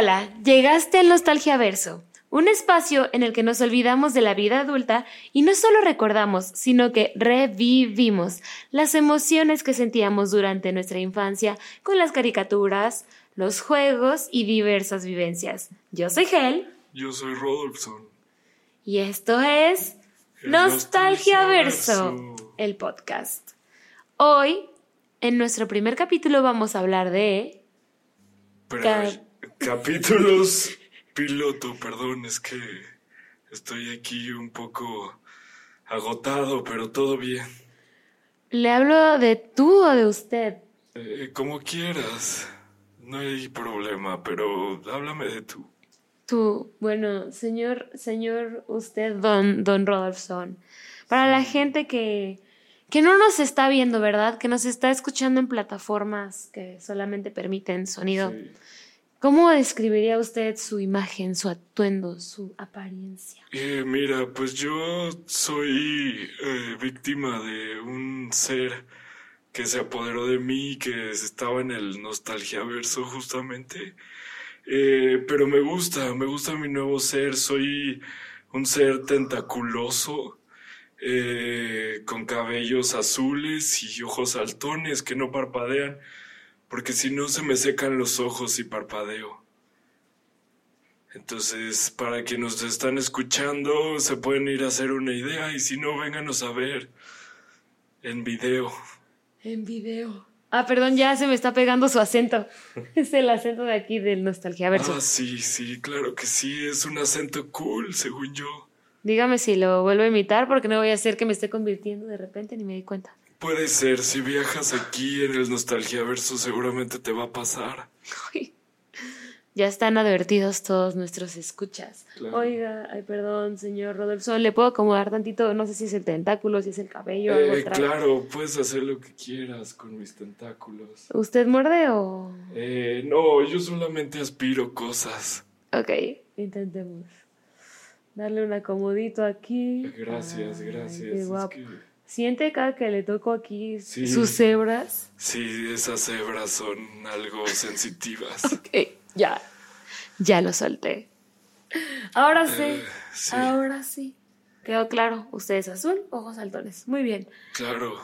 Hola, llegaste al Nostalgia Verso, un espacio en el que nos olvidamos de la vida adulta y no solo recordamos, sino que revivimos las emociones que sentíamos durante nuestra infancia con las caricaturas, los juegos y diversas vivencias. Yo soy Hel. Yo soy Rodolfson. Y esto es El Nostalgia Verso, el podcast. Hoy, en nuestro primer capítulo, vamos a hablar de... capítulos piloto, perdón, es que estoy aquí un poco agotado, pero todo bien. ¿Le hablo de tú o de usted? Eh, como quieras, no hay problema, pero háblame de tú. Tú, bueno, señor, señor, usted, don, don Rodolfson. Para la gente que, que no nos está viendo, ¿verdad? Que nos está escuchando en plataformas que solamente permiten sonido. Sí. ¿Cómo describiría usted su imagen, su atuendo, su apariencia? Eh, mira, pues yo soy eh, víctima de un ser que se apoderó de mí, que estaba en el nostalgia verso justamente. Eh, pero me gusta, me gusta mi nuevo ser. Soy un ser tentaculoso, eh, con cabellos azules y ojos saltones que no parpadean, porque si no se me secan los ojos y parpadeo. Entonces, para que nos están escuchando, se pueden ir a hacer una idea y si no, vénganos a ver en video. En video. Ah, perdón, ya se me está pegando su acento. Es el acento de aquí del Nostalgia Verso. Ah, sí, sí, claro que sí, es un acento cool, según yo. Dígame si lo vuelvo a imitar porque no voy a hacer que me esté convirtiendo de repente ni me di cuenta. Puede ser, si viajas aquí en el Nostalgia Verso, seguramente te va a pasar. Ya están advertidos todos nuestros escuchas. Claro. Oiga, ay, perdón, señor Rodolfo, ¿le puedo acomodar tantito? No sé si es el tentáculo, si es el cabello, algo Eh, claro, puedes hacer lo que quieras con mis tentáculos. ¿Usted muerde o...? Eh, no, yo solamente aspiro cosas. Ok, intentemos. Darle un acomodito aquí. Gracias, Ay, gracias. qué Es guapo. que- Siente cada que le toco aquí Sí. sus hebras. sí, esas cebras son algo sensitivas. Ok, ya. Ya lo solté. Ahora sí. Eh, sí. Ahora sí. Quedó claro. Usted es azul, ojos saltones. Muy bien. Claro.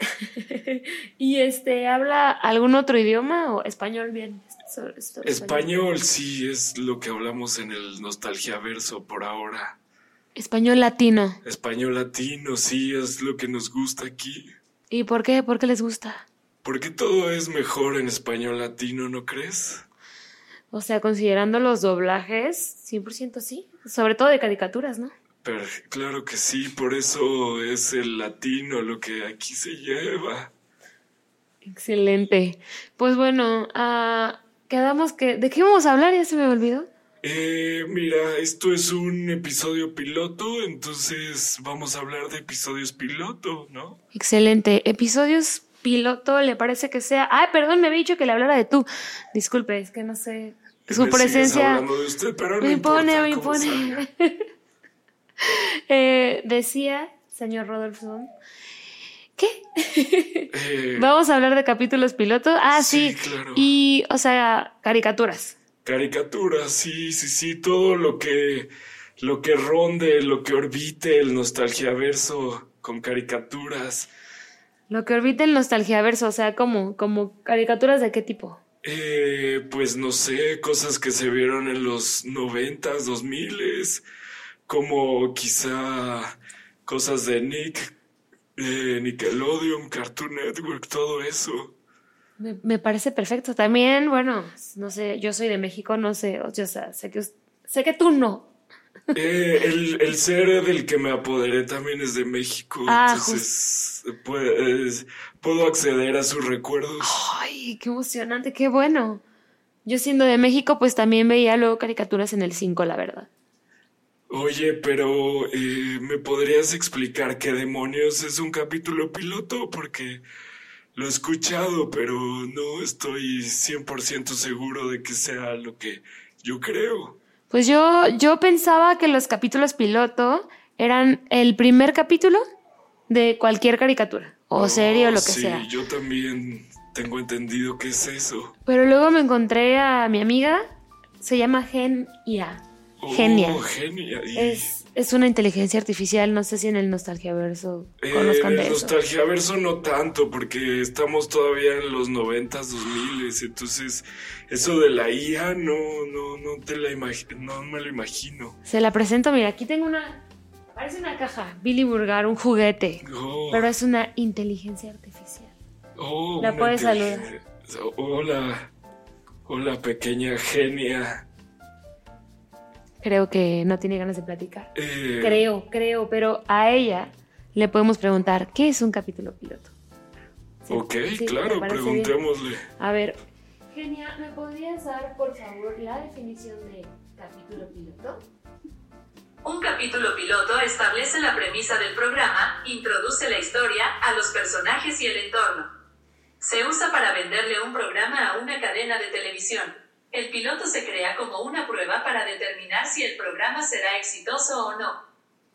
¿Y este habla algún otro idioma o español bien? So- esto- Español sí es lo que hablamos en el Nostalgia Verso por ahora. Español latino. Español latino sí es lo que nos gusta aquí. ¿Y por qué? ¿Por qué les gusta? Porque todo es mejor en español latino, ¿no crees? O sea, considerando los doblajes, 100% sí. Sobre todo de caricaturas, ¿no? Pero claro que sí, por eso es el latino lo que aquí se lleva. Excelente. Pues bueno, ah, quedamos que... ¿De qué vamos a hablar? Ya se me olvidó. Eh, mira, esto es un episodio piloto, entonces vamos a hablar de episodios piloto, ¿no? Excelente. Episodios piloto, ¿le parece que sea? Ay, perdón, me había dicho que le hablara de tú. Disculpe, es que no sé. Su Me presencia hablando de usted, pero no me impone, me impone. Eh, decía, señor Rodolfo, ¿qué? Eh, Vamos a hablar de capítulos piloto. Ah, sí. Sí, claro. Y, o sea, caricaturas. Caricaturas, sí, sí, sí, todo lo que lo que ronde, lo que orbite el nostalgiaverso con caricaturas. Lo que orbita el nostalgiaverso, o sea, como, como caricaturas de qué tipo. Eh, pues no sé, cosas que se vieron en los noventas, dos miles, como quizá cosas de Nick, eh, Nickelodeon, Cartoon Network, todo eso. Me, me parece perfecto. También, bueno, no sé, yo soy de México, no sé, o sea, sé que, sé que tú no. Eh, el, el ser del que me apoderé también es de México, Ah, entonces pues, puedo acceder a sus recuerdos. Ay, qué emocionante, qué bueno. Yo siendo de México, pues también veía luego caricaturas en el 5, la verdad. Oye, pero eh, ¿me podrías explicar qué demonios es un capítulo piloto? Porque lo he escuchado, pero no estoy 100% seguro de que sea lo que yo creo. Pues yo, yo pensaba que los capítulos piloto eran el primer capítulo de cualquier caricatura o serie o lo que sí, sea. yo también tengo entendido que es eso. Pero luego me encontré a mi amiga, Se llama Genia. Genia. Oh, genia. Y, Es, es una inteligencia artificial, no sé si en el Nostalgiaverso eh, conozcan en de el eso. Nostalgiaverso no tanto, porque estamos todavía en los noventas, dos miles, entonces eso de la IA no, no, no te la no me lo imagino. Se la presento, mira, aquí tengo una... Parece una caja, Billy Burgar, un juguete, Oh, pero es una inteligencia artificial. oh, la puedes inteligencia- Hola, hola pequeña genia. Creo que no tiene ganas de platicar. Eh, Creo, creo, pero a ella le podemos preguntar, ¿qué es un capítulo piloto? Sí, Ok, sí, ¿te claro, bien? preguntémosle. A ver, Genia, ¿me podrías dar, por favor, la definición de capítulo piloto? Un capítulo piloto establece la premisa del programa, introduce la historia, a los personajes y el entorno. Se usa para venderle un programa a una cadena de televisión. El piloto se crea como una prueba para determinar si el programa será exitoso o no.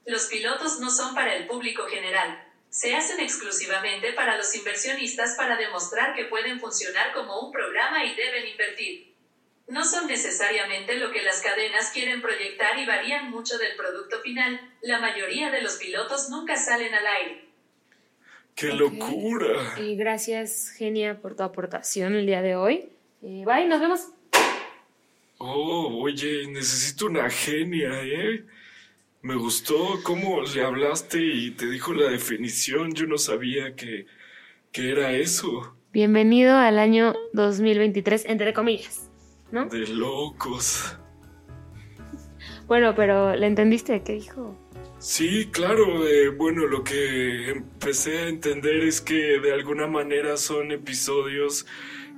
Los pilotos no son para el público general. Se hacen exclusivamente para los inversionistas para demostrar que pueden funcionar como un programa y deben invertir. No son necesariamente lo que las cadenas quieren proyectar y varían mucho del producto final. La mayoría de los pilotos nunca salen al aire. ¡Qué locura! Y gracias, Genia, por tu aportación el día de hoy. Eh, bye, nos vemos. Oh, oye, necesito una genia, ¿eh? Me gustó cómo le hablaste y te dijo la definición. Yo no sabía que, que era eso. Bienvenido al año 2023, entre comillas, ¿no? De locos. Bueno, pero ¿le entendiste qué dijo? Sí, claro. eh, bueno, lo que empecé a entender es que de alguna manera son episodios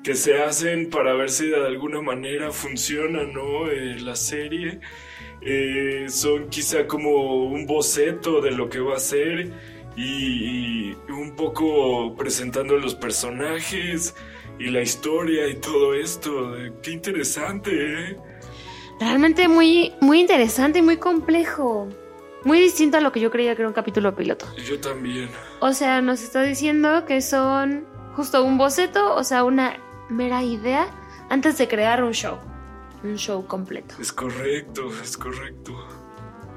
que se hacen para ver si de alguna manera funciona, ¿no? Eh, la serie. Eh, son quizá como un boceto de lo que va a ser y, y un poco presentando los personajes y la historia y todo esto. Eh, Qué interesante, ¿eh? Realmente muy, muy interesante y muy complejo. Muy distinto a lo que yo creía que era un capítulo piloto. Yo también. O sea, nos está diciendo que son justo un boceto, o sea, una mera idea antes de crear un show. Un show completo. Es correcto, es correcto.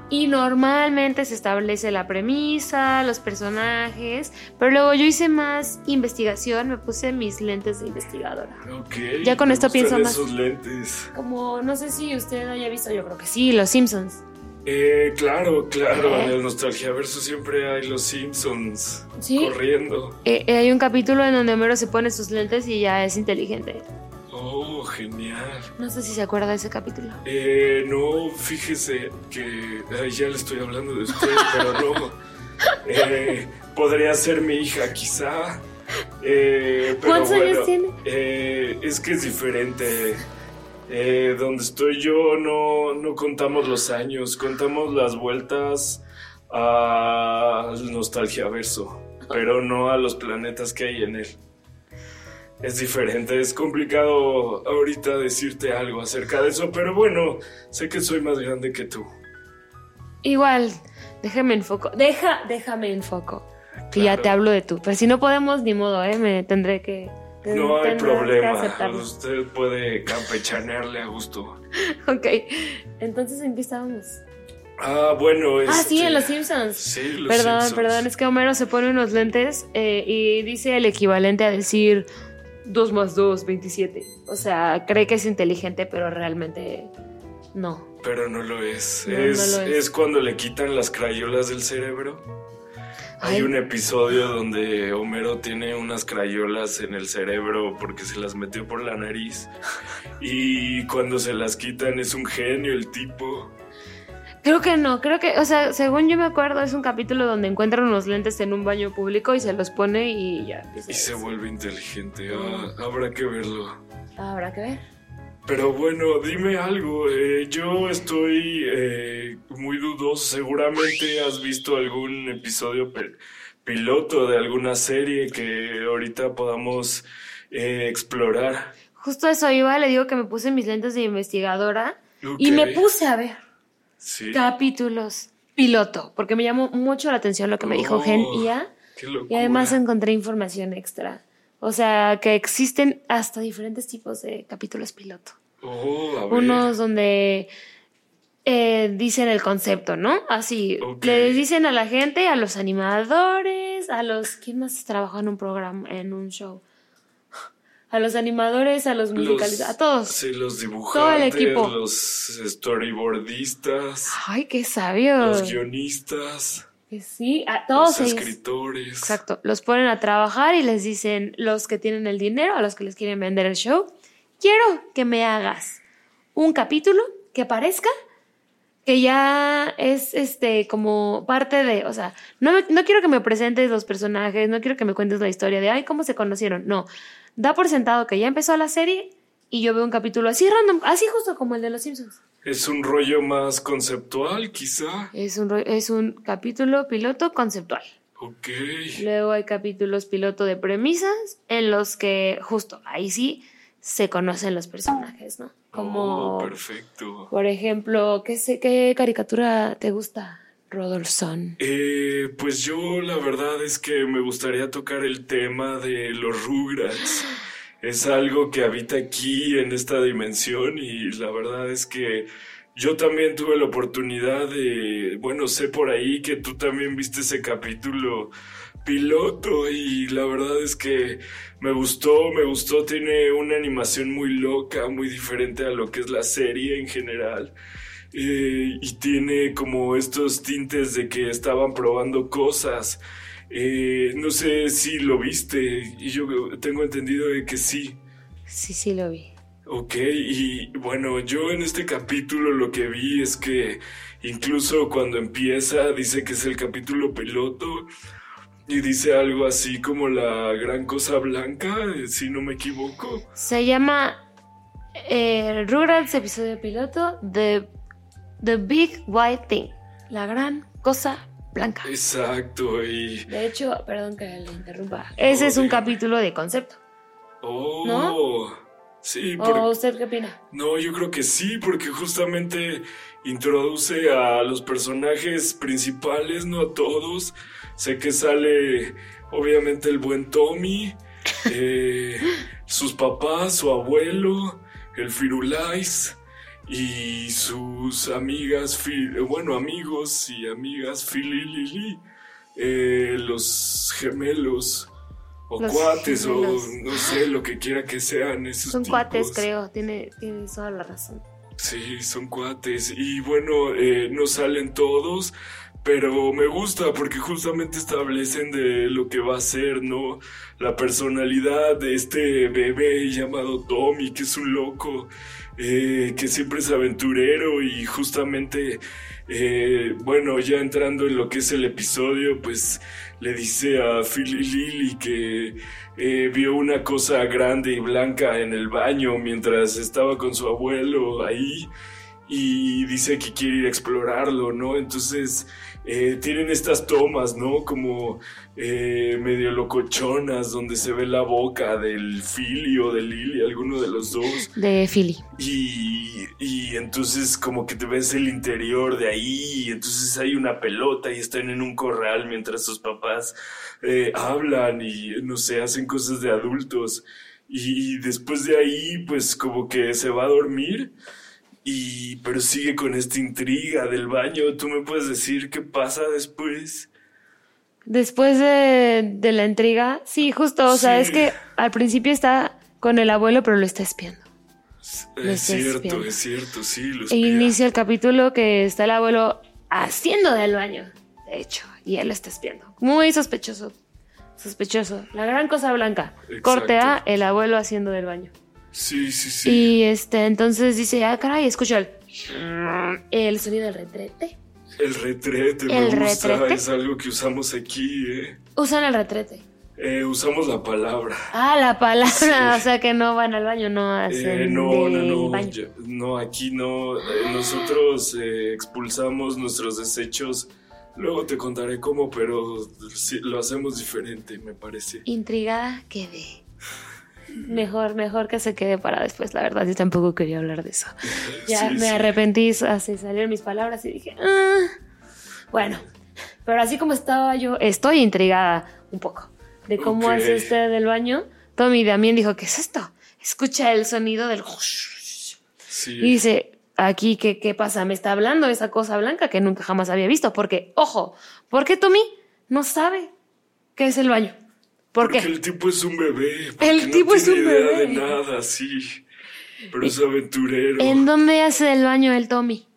Y normalmente se establece la premisa, los personajes, pero luego yo hice más investigación, me puse mis lentes de investigadora. Ok. Ya con esto pienso más. esos lentes. Como, no sé si usted haya visto, yo creo que sí, Los Simpsons. Eh, claro, claro. En el Nostalgia Verso siempre hay los Simpsons Sí. corriendo. Eh, eh, hay un capítulo en donde Homero se pone sus lentes y ya es inteligente. Oh, genial. No sé si se acuerda de ese capítulo. Eh, no, fíjese que ay, ya le estoy hablando de usted, pero no. Eh, podría ser mi hija, quizá. Eh, pero ¿Cuántos bueno, años tiene? eh, es que es diferente. Eh, donde estoy yo no, no contamos los años, contamos las vueltas al nostalgia verso, pero no a los planetas que hay en él. Es diferente, es complicado ahorita decirte algo acerca de eso, pero bueno, sé que soy más grande que tú. Igual, déjame en foco. Deja, déjame en foco. Que ya te hablo de tú. Pero si no podemos, ni modo, ¿eh? Me tendré que. No hay problema, usted puede campechanearle a gusto. Ok. Entonces, ¿en qué estábamos? Ah, bueno, Ah, sí, este, en Los Simpsons. Sí, los perdón, Simpsons. perdón, es que Homero se pone unos lentes eh, y dice el equivalente a decir 2 más 2, 27. O sea, cree que es inteligente, pero realmente no. Pero no lo es. No, es, no lo es. es cuando le quitan las crayolas del cerebro. Hay Ay. un episodio donde Homero tiene unas crayolas en el cerebro porque se las metió por la nariz. Y cuando se las quitan es un genio el tipo. Creo que no, creo que, o sea, según yo me acuerdo, es un capítulo donde encuentran unos lentes en un baño público y se los pone y ya. Y se vuelve inteligente. Ah, habrá que verlo. Habrá que ver. Pero bueno, dime algo. eh, yo estoy eh, muy dudoso. Seguramente has visto algún episodio piloto de alguna serie que ahorita podamos eh, explorar. Justo eso iba, le digo que me puse mis lentes de investigadora y me puse a ver Sí. capítulos piloto, porque me llamó mucho la atención lo que me dijo Oh, Gen IA Qué locura. y además encontré información extra. O sea, que existen hasta diferentes tipos de capítulos piloto. Oh. Unos donde eh, dicen el concepto, ¿no? Así, Ok. le dicen a la gente, a los animadores, a los... ¿Quién más trabaja en un programa, en un show? A los animadores, a los musicalizadores, a todos. Sí, los dibujantes, Todo el equipo. los storyboardistas, Ay, qué sabio. los guionistas, sí, a todos los escritores. Exacto, los ponen a trabajar y les dicen los que tienen el dinero, a los que les quieren vender el show, quiero que me hagas un capítulo que parezca que ya es este como parte de, o sea, no, me- no quiero que me presentes los personajes, no quiero que me cuentes la historia de, ay, cómo se conocieron, no, da por sentado que ya empezó la serie y yo veo un capítulo así random, así justo como el de Los Simpsons. Es un rollo más conceptual, quizá. Es un, es un capítulo piloto conceptual. Ok. Luego hay capítulos piloto de premisas en los que justo ahí sí se conocen los personajes, ¿no? Como, Oh, perfecto. por ejemplo, ¿qué, sé, ¿qué caricatura te gusta, Rodolfson? Eh, pues yo la verdad es que me gustaría tocar el tema de los Rugrats. Es algo que habita aquí en esta dimensión y la verdad es que yo también tuve la oportunidad de, bueno, sé por ahí que tú también viste ese capítulo piloto y la verdad es que me gustó, me gustó, tiene una animación muy loca, muy diferente a lo que es la serie en general. Eh, y tiene como estos tintes de que estaban probando cosas. Eh, no sé si lo viste y yo tengo entendido de que sí. Sí, sí lo vi. Ok, y bueno, yo en este capítulo lo que vi es que incluso cuando empieza dice que es el capítulo piloto y dice algo así como la gran cosa blanca, si no me equivoco. Se llama eh, Rugrats episodio piloto The, The Big White Thing, la gran cosa blanca. Exacto, y... De hecho, perdón que le interrumpa, ese es un dígame. capítulo de concepto. Oh, sí, porque... ¿O usted qué opina? No, yo creo que sí, porque justamente introduce a los personajes principales, no a todos. Sé que sale, obviamente, el buen Tommy, eh, sus papás, su abuelo, el Firulais y sus amigas, bueno, amigos y amigas Lily, eh, los gemelos. O Los cuates, gemelos. o no sé, lo que quiera que sean esos Son cuates, creo, tiene, tiene toda la razón. Sí, son cuates. Y bueno, eh, no salen todos, pero me gusta porque justamente establecen de lo que va a ser, ¿no? La personalidad de este bebé llamado Tommy, que es un loco, eh, que siempre es aventurero y justamente, eh, bueno, ya entrando en lo que es el episodio, pues le dice a Phil y Lily que eh, vio una cosa grande y blanca en el baño mientras estaba con su abuelo ahí y dice que quiere ir a explorarlo, ¿no? Entonces eh, tienen estas tomas, ¿no? Como eh, medio locochonas donde se ve la boca del Philly o de Lily, alguno de los dos. De Philly. Y, y entonces como que te ves el interior de ahí, y entonces hay una pelota y están en un corral mientras sus papás eh, hablan y no sé, hacen cosas de adultos. Y después de ahí, pues como que se va a dormir, y pero sigue con esta intriga del baño. ¿Tú me puedes decir qué pasa después? Después de, de la intriga, sí, justo, o sea, es que al principio está con el abuelo, pero lo está espiando. Lo Es cierto, es cierto, sí, lo E inicia el capítulo que está el abuelo haciendo del baño, de hecho, y él lo está espiando. Muy sospechoso. Sospechoso. La gran cosa blanca. Exacto. Corte A, el abuelo haciendo del baño. Sí, sí, sí. Y este, entonces dice, ah, caray, escucho el, el sonido del retrete. El retrete, El me gusta, retrete. es algo que usamos aquí, ¿eh? Usan el retrete. Eh, usamos la palabra. Ah, la palabra, Sí. o sea que no van al baño, no hacen Eh, no, no, no, baño. no, aquí no. Eh, nosotros eh, expulsamos nuestros desechos. Luego te contaré cómo, pero sí, lo hacemos diferente, me parece. Intrigada quedé. Mejor, mejor que se quede para después, la verdad, yo tampoco quería hablar de eso. Ya Sí, me sí. arrepentí, así salieron mis palabras y dije, "Ah". bueno, pero así como estaba yo, estoy intrigada un poco de cómo hace usted del baño. Tommy también dijo, ¿qué es esto? Escucha el sonido del... Sí. Y dice, aquí, ¿qué, ¿qué pasa? Me está hablando esa cosa blanca que nunca jamás había visto. Porque, ojo, ¿por qué Tommy no sabe qué es el baño? ¿Por Porque qué? el tipo es un bebé. porque El no tipo es tiene un idea bebé. de nada, sí. Pero es aventurero. ¿En dónde hace el baño el Tommy?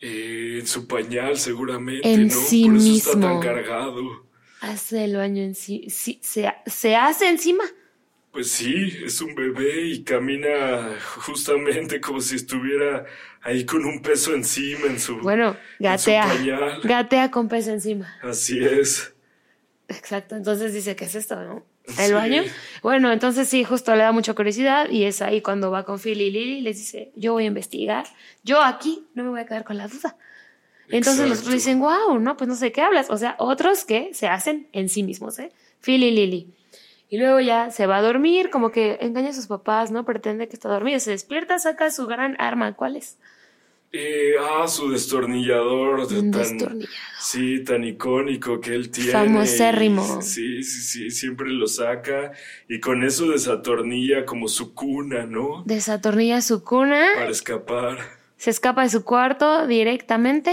Eh, en su pañal, seguramente, En ¿no? sí Por eso está mismo. tan cargado. Hace el baño en sí. sí se, se hace encima. Pues sí, es un bebé y camina justamente como si estuviera ahí con un peso encima en su, Bueno, en su gatea. pañal. Gatea con peso encima. Así es. Exacto. Entonces dice, ¿qué es esto, no? Sí. ¿El baño? Bueno, entonces sí, justo le da mucha curiosidad y es ahí cuando va con Phil y Lily y les dice, yo voy a investigar. Yo aquí no me voy a quedar con la duda. Entonces los otros dicen, wow, no, pues no sé qué hablas. O sea, otros que se hacen en sí mismos, ¿eh? Phil y Lily. Y luego ya se va a dormir, como que engaña a sus papás, ¿no? Pretende que está dormido. Se despierta, saca su gran arma. ¿Cuál es? Eh, ah, su destornillador. de Un tan, destornillador. Sí, tan icónico que él tiene. Famosérrimo. Sí, sí, sí, siempre lo saca y con eso desatornilla como su cuna, ¿no? Desatornilla su cuna, Para escapar. se escapa de su cuarto directamente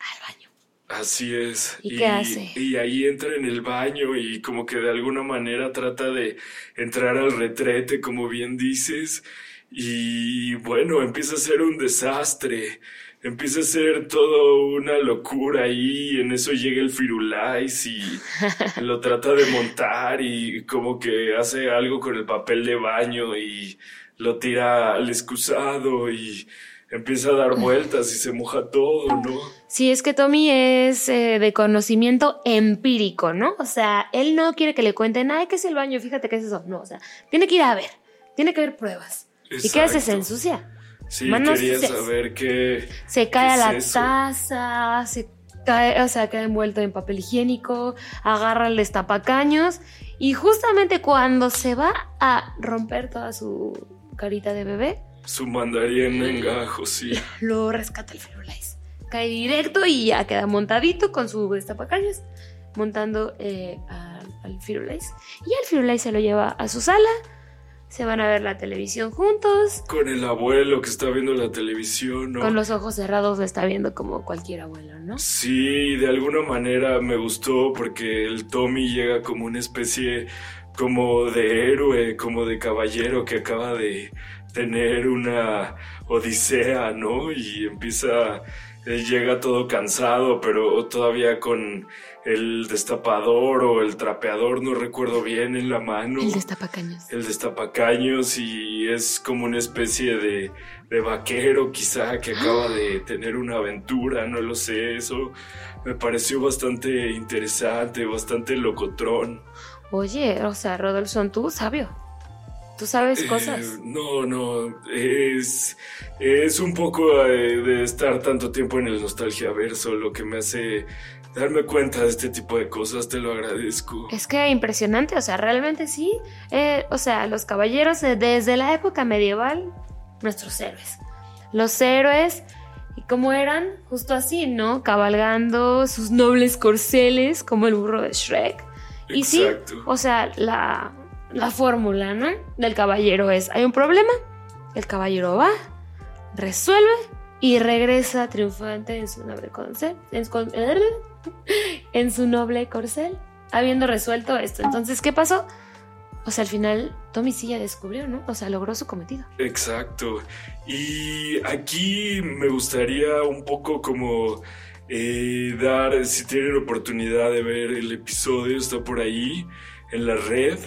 al baño. Así es. ¿Y qué hace? Y ahí entra en el baño y como que de alguna manera trata de entrar al retrete, como bien dices. Y bueno, empieza a ser un desastre. Empieza a ser todo una locura ahí. En eso llega el Firulais y lo trata de montar y como que hace algo con el papel de baño y lo tira al excusado y empieza a dar vueltas y se moja todo, ¿no? Sí, es que Tommy es eh, de conocimiento empírico, ¿no? O sea, él no quiere que le cuenten, ay, ¿qué es el baño? Fíjate qué es eso. No, o sea, tiene que ir a ver, tiene que ver pruebas. ¿Y qué hace? Se Exacto. ensucia. Sí, Manos quería sucias. saber qué. Se cae a ¿Qué la es eso? taza, se cae, o sea, queda envuelto en papel higiénico, agarra el destapacaños y justamente cuando se va a romper toda su carita de bebé, Su mandarín en gajo, sí. lo rescata el Firulais. Cae directo y ya queda montadito con su destapacaños, montando eh, al, al Firulais. Y al Firulais se lo lleva a su sala, se van a ver la televisión juntos, Con el abuelo que está viendo la televisión, ¿no? con los ojos cerrados lo está viendo como cualquier abuelo, ¿no? Sí, de alguna manera me gustó porque el Tommy llega como una especie como de héroe, como de caballero que acaba de tener una odisea, ¿no? Y empieza, él llega todo cansado, pero todavía con el destapador o el trapeador, no recuerdo bien, en la mano. El destapacaños. el destapacaños y es como una especie de, de vaquero quizá que acaba de tener una aventura, no lo sé, eso me pareció bastante interesante, bastante locotrón. Oye, o sea, Rodolfo, tú sabio. Tú sabes Eh, cosas. no, no, es, es un poco eh, de estar tanto tiempo en el nostalgia verso lo que me hace darme cuenta de este tipo de cosas, te lo agradezco. Es que impresionante, o sea, realmente sí. Eh, o sea, los caballeros desde la época medieval, nuestros héroes. Los héroes, ¿y cómo eran? Justo así, ¿no? Cabalgando sus nobles corceles, como el burro de Shrek. Y sí, Exacto. o sea, la, la fórmula, ¿no? Del caballero es, hay un problema, el caballero va, resuelve y regresa triunfante en su noble corcel, en, en su noble corcel, habiendo resuelto esto. Entonces, ¿qué pasó? O sea, al final Tommy sí ya descubrió, ¿no? O sea, logró su cometido. Exacto. Y aquí me gustaría un poco como eh, dar, si tienen oportunidad de ver el episodio, está por ahí en la red.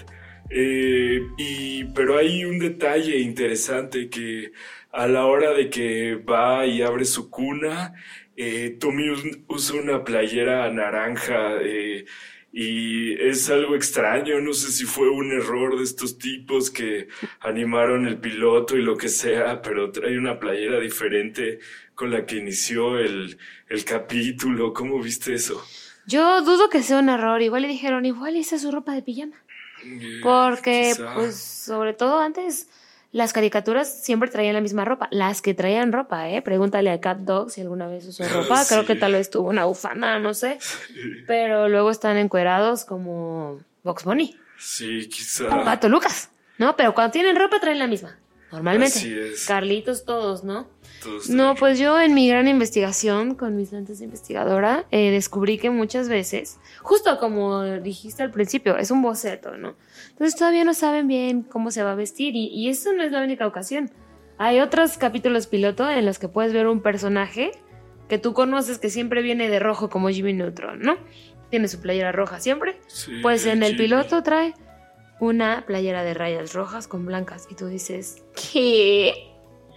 Eh, y, pero hay un detalle interesante que a la hora de que va y abre su cuna, eh, Tommy us- usa una playera naranja eh, y es algo extraño, no sé si fue un error de estos tipos que animaron el piloto y lo que sea, pero trae una playera diferente con la que inició el, el capítulo. ¿Cómo viste eso? Yo dudo que sea un error. Igual le dijeron, igual esa es su ropa de pijama. Eh, Porque, quizá. pues, sobre todo antes, las caricaturas siempre traían la misma ropa. Las que traían ropa, ¿eh? Pregúntale a Cat Dog si alguna vez usó ropa. Creo que tal vez tuvo una bufanda, no sé. Pero luego están encuerados como Box Bunny Sí, quizá. o Gato Lucas, ¿no? Pero cuando tienen ropa traen la misma. Normalmente. Así es. Carlitos, todos, ¿no? Todos No, pues yo en mi gran investigación con mis lentes de investigadora eh, descubrí que muchas veces, justo como dijiste al principio, es un boceto, ¿no? Entonces todavía no saben bien cómo se va a vestir y, y eso no es la única ocasión. Hay otros capítulos piloto en los que puedes ver un personaje que tú conoces que siempre viene de rojo como Jimmy Neutron, ¿no? Tiene su playera roja siempre. Sí, Pues en el Jimmy. piloto trae una playera de rayas rojas con blancas y tú dices, ¿qué?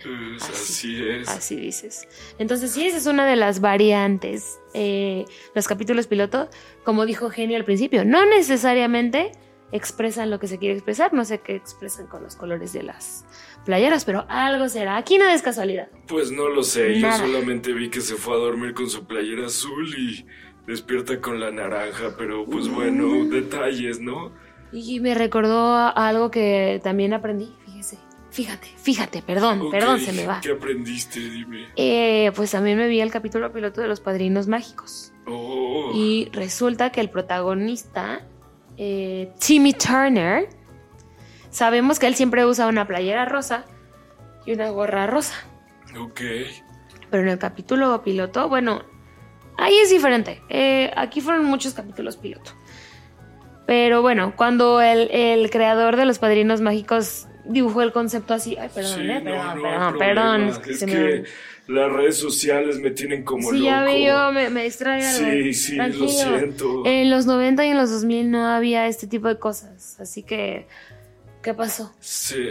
Pues Así. así es. Así dices. Entonces, sí, esa es una de las variantes. Eh, los capítulos piloto, como dijo Genio al principio, no necesariamente expresan lo que se quiere expresar. No sé qué expresan con los colores de las playeras, pero algo será. Aquí nada es casualidad. Pues no lo sé, Nada. yo solamente vi que se fue a dormir con su playera azul y despierta con la naranja, pero pues bueno, Mm. detalles, ¿no? Y me recordó a algo que también aprendí. Fíjese. Fíjate, fíjate, perdón, perdón, se me va. ¿Qué aprendiste? Dime. Eh, pues también me vi el capítulo piloto de los padrinos mágicos. Oh, Y resulta que el protagonista, eh, Timmy Turner, sabemos que él siempre usa una playera rosa y una gorra rosa. ok. Pero en el capítulo piloto, bueno, ahí es diferente. Eh, aquí fueron muchos capítulos piloto. Pero bueno, cuando el, el creador de los padrinos mágicos dibujó el concepto así. Ay, perdón, Sí, eh, no, perdón, no hay perdón. Es que Es que me. las redes sociales me tienen como Sí, loco. ya vi yo, me, me distrae algo. Sí, sí, Tranquilo. lo siento. En los 90 y en los 2000 no había este tipo de cosas. Así que, ¿qué pasó?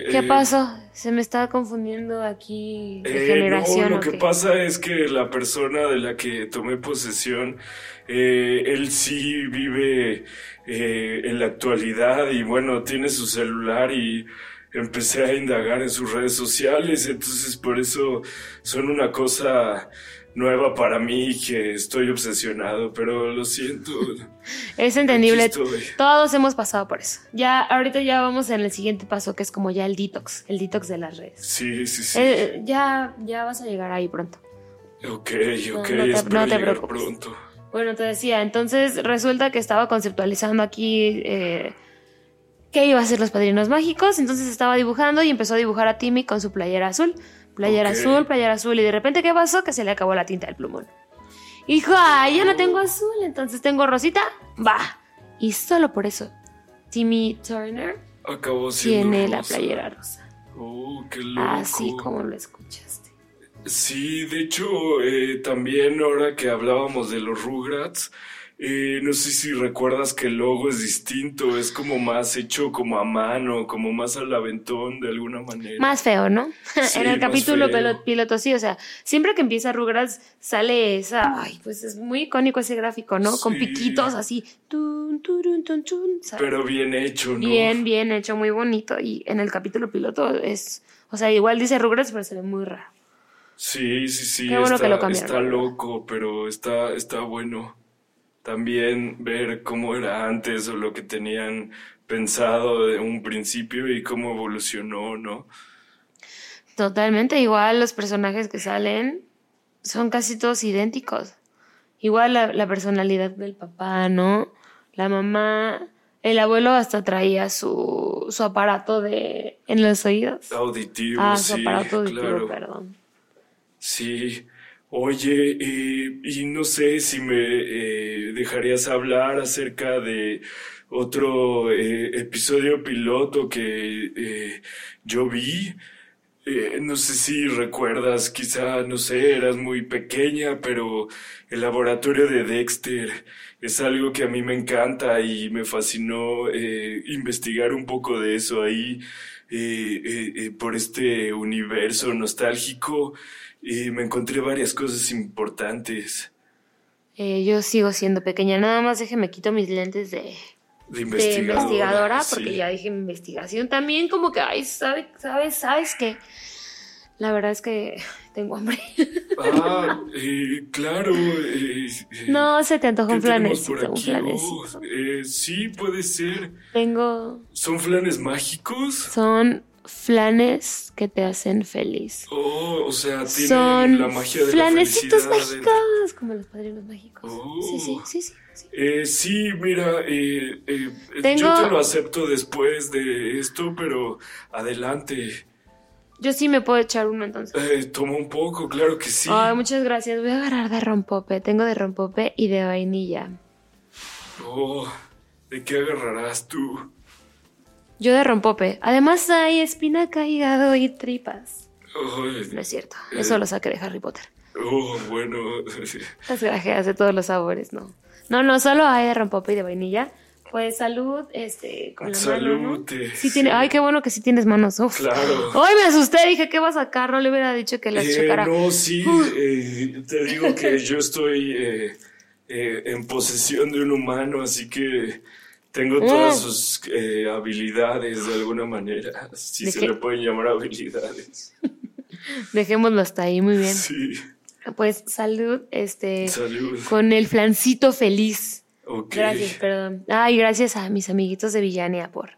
¿Qué eh, pasó? Se me está confundiendo aquí de Eh, generación. no, lo ¿o que qué? pasa es que la persona de la que tomé posesión, eh, él sí vive en la actualidad y bueno, tiene su celular y empecé a indagar en sus redes sociales, entonces por eso son una cosa nueva para mí que estoy obsesionado, pero lo siento. Es entendible. Todos hemos pasado por eso. Ya, ahorita ya vamos en el siguiente paso, que es como ya el detox, el detox de las redes. Sí, sí, sí. Eh, ya, ya vas a llegar ahí pronto. ok, No, ok, no te- espero no te llegar preocupes. pronto. Bueno, te decía, entonces resulta que estaba conceptualizando aquí eh, qué iba a ser los padrinos mágicos. Entonces estaba dibujando y empezó a dibujar a Timmy con su playera azul. Playera azul, playera azul. Y de repente, ¿qué pasó? Que se le acabó la tinta del plumón. Ay, ya no tengo azul, entonces tengo rosita. Va. Y solo por eso, Timmy Turner Acabó tiene la playera rosa. Oh, qué loco. Así como lo escuchaste. Sí, de hecho, eh, también ahora que hablábamos de los Rugrats, eh, no sé si recuerdas que el logo es distinto, es como más hecho como a mano, como más al aventón de alguna manera. Más feo, ¿no? Sí, en el capítulo feo. piloto, sí, o sea, siempre que empieza Rugrats sale esa, ay, pues es muy icónico ese gráfico, ¿no? Con piquitos así, tun, turun, tun, tun, ¿sabes? Pero bien hecho, ¿no? bien, bien hecho, muy bonito. Y en el capítulo piloto es, o sea, igual dice Rugrats, pero se ve muy raro. Sí, sí, sí, Qué bueno está, que lo cambiaron, está loco, pero está, está bueno. También ver cómo era antes o lo que tenían pensado de un principio y cómo evolucionó, ¿no? Totalmente, igual los personajes que salen son casi todos idénticos. Igual la, la personalidad del papá, ¿no? La mamá, el abuelo hasta traía su, su aparato de en los oídos. Auditivo, Ah, su sí, aparato auditivo, claro. perdón. Sí, oye, eh, y no sé si me eh, dejarías hablar acerca de otro eh, episodio piloto que eh, yo vi. Eh, no sé si recuerdas, quizá, no sé, eras muy pequeña, pero el laboratorio de Dexter es algo que a mí me encanta y me fascinó eh, investigar un poco de eso ahí por este universo nostálgico y me encontré varias cosas importantes Eh, yo sigo siendo pequeña, nada más déjeme quito mis lentes de, de de investigadora. porque sí. ya dije investigación también, como que, ay, ¿sabes? ¿Sabes? ¿Sabes que La verdad es que tengo hambre. Ah, eh, claro. eh, eh, no, se te antoja ¿qué un flanecito. Oh, eh, sí, puede ser. Tengo, ¿Son flanes mágicos? son flanes que te hacen feliz. Oh, o sea, tienen Son la magia de la flanecitos dentro. mágicos, como los padrinos mágicos. Oh. Sí, sí, sí, sí. sí. Eh, sí, mira, eh, eh, Tengo- yo te lo acepto después de esto, pero adelante. Yo sí me puedo echar uno entonces. Eh, toma un poco, claro que sí. Ay, muchas gracias. Voy a agarrar de rompope. Tengo de rompope y de vainilla. Oh, ¿de qué agarrarás tú? Yo de rompope. Además hay espinaca, hígado y tripas. No es cierto. Eh. Eso lo saqué de Harry Potter. oh, bueno. Las grajeas de todos los sabores, no. No, no, solo hay de rompope y de vainilla. Pues salud, este, con la mano, ¿no? Sí tiene, ay, qué bueno que sí tienes manos. Uf. Claro. Ay, me asusté, dije, ¿qué va a sacar? No le hubiera dicho que las Eh, checara. no, sí, eh, te digo que yo estoy eh, eh, en posesión de un humano, así que tengo todas Mm. sus eh, habilidades de alguna manera, si ¿De se le pueden llamar habilidades. Dejémoslo hasta ahí, muy bien. Sí, Pues salud, este, salud. con el flancito feliz. Ok. Gracias, perdón. Ay, gracias a mis amiguitos de Villania por,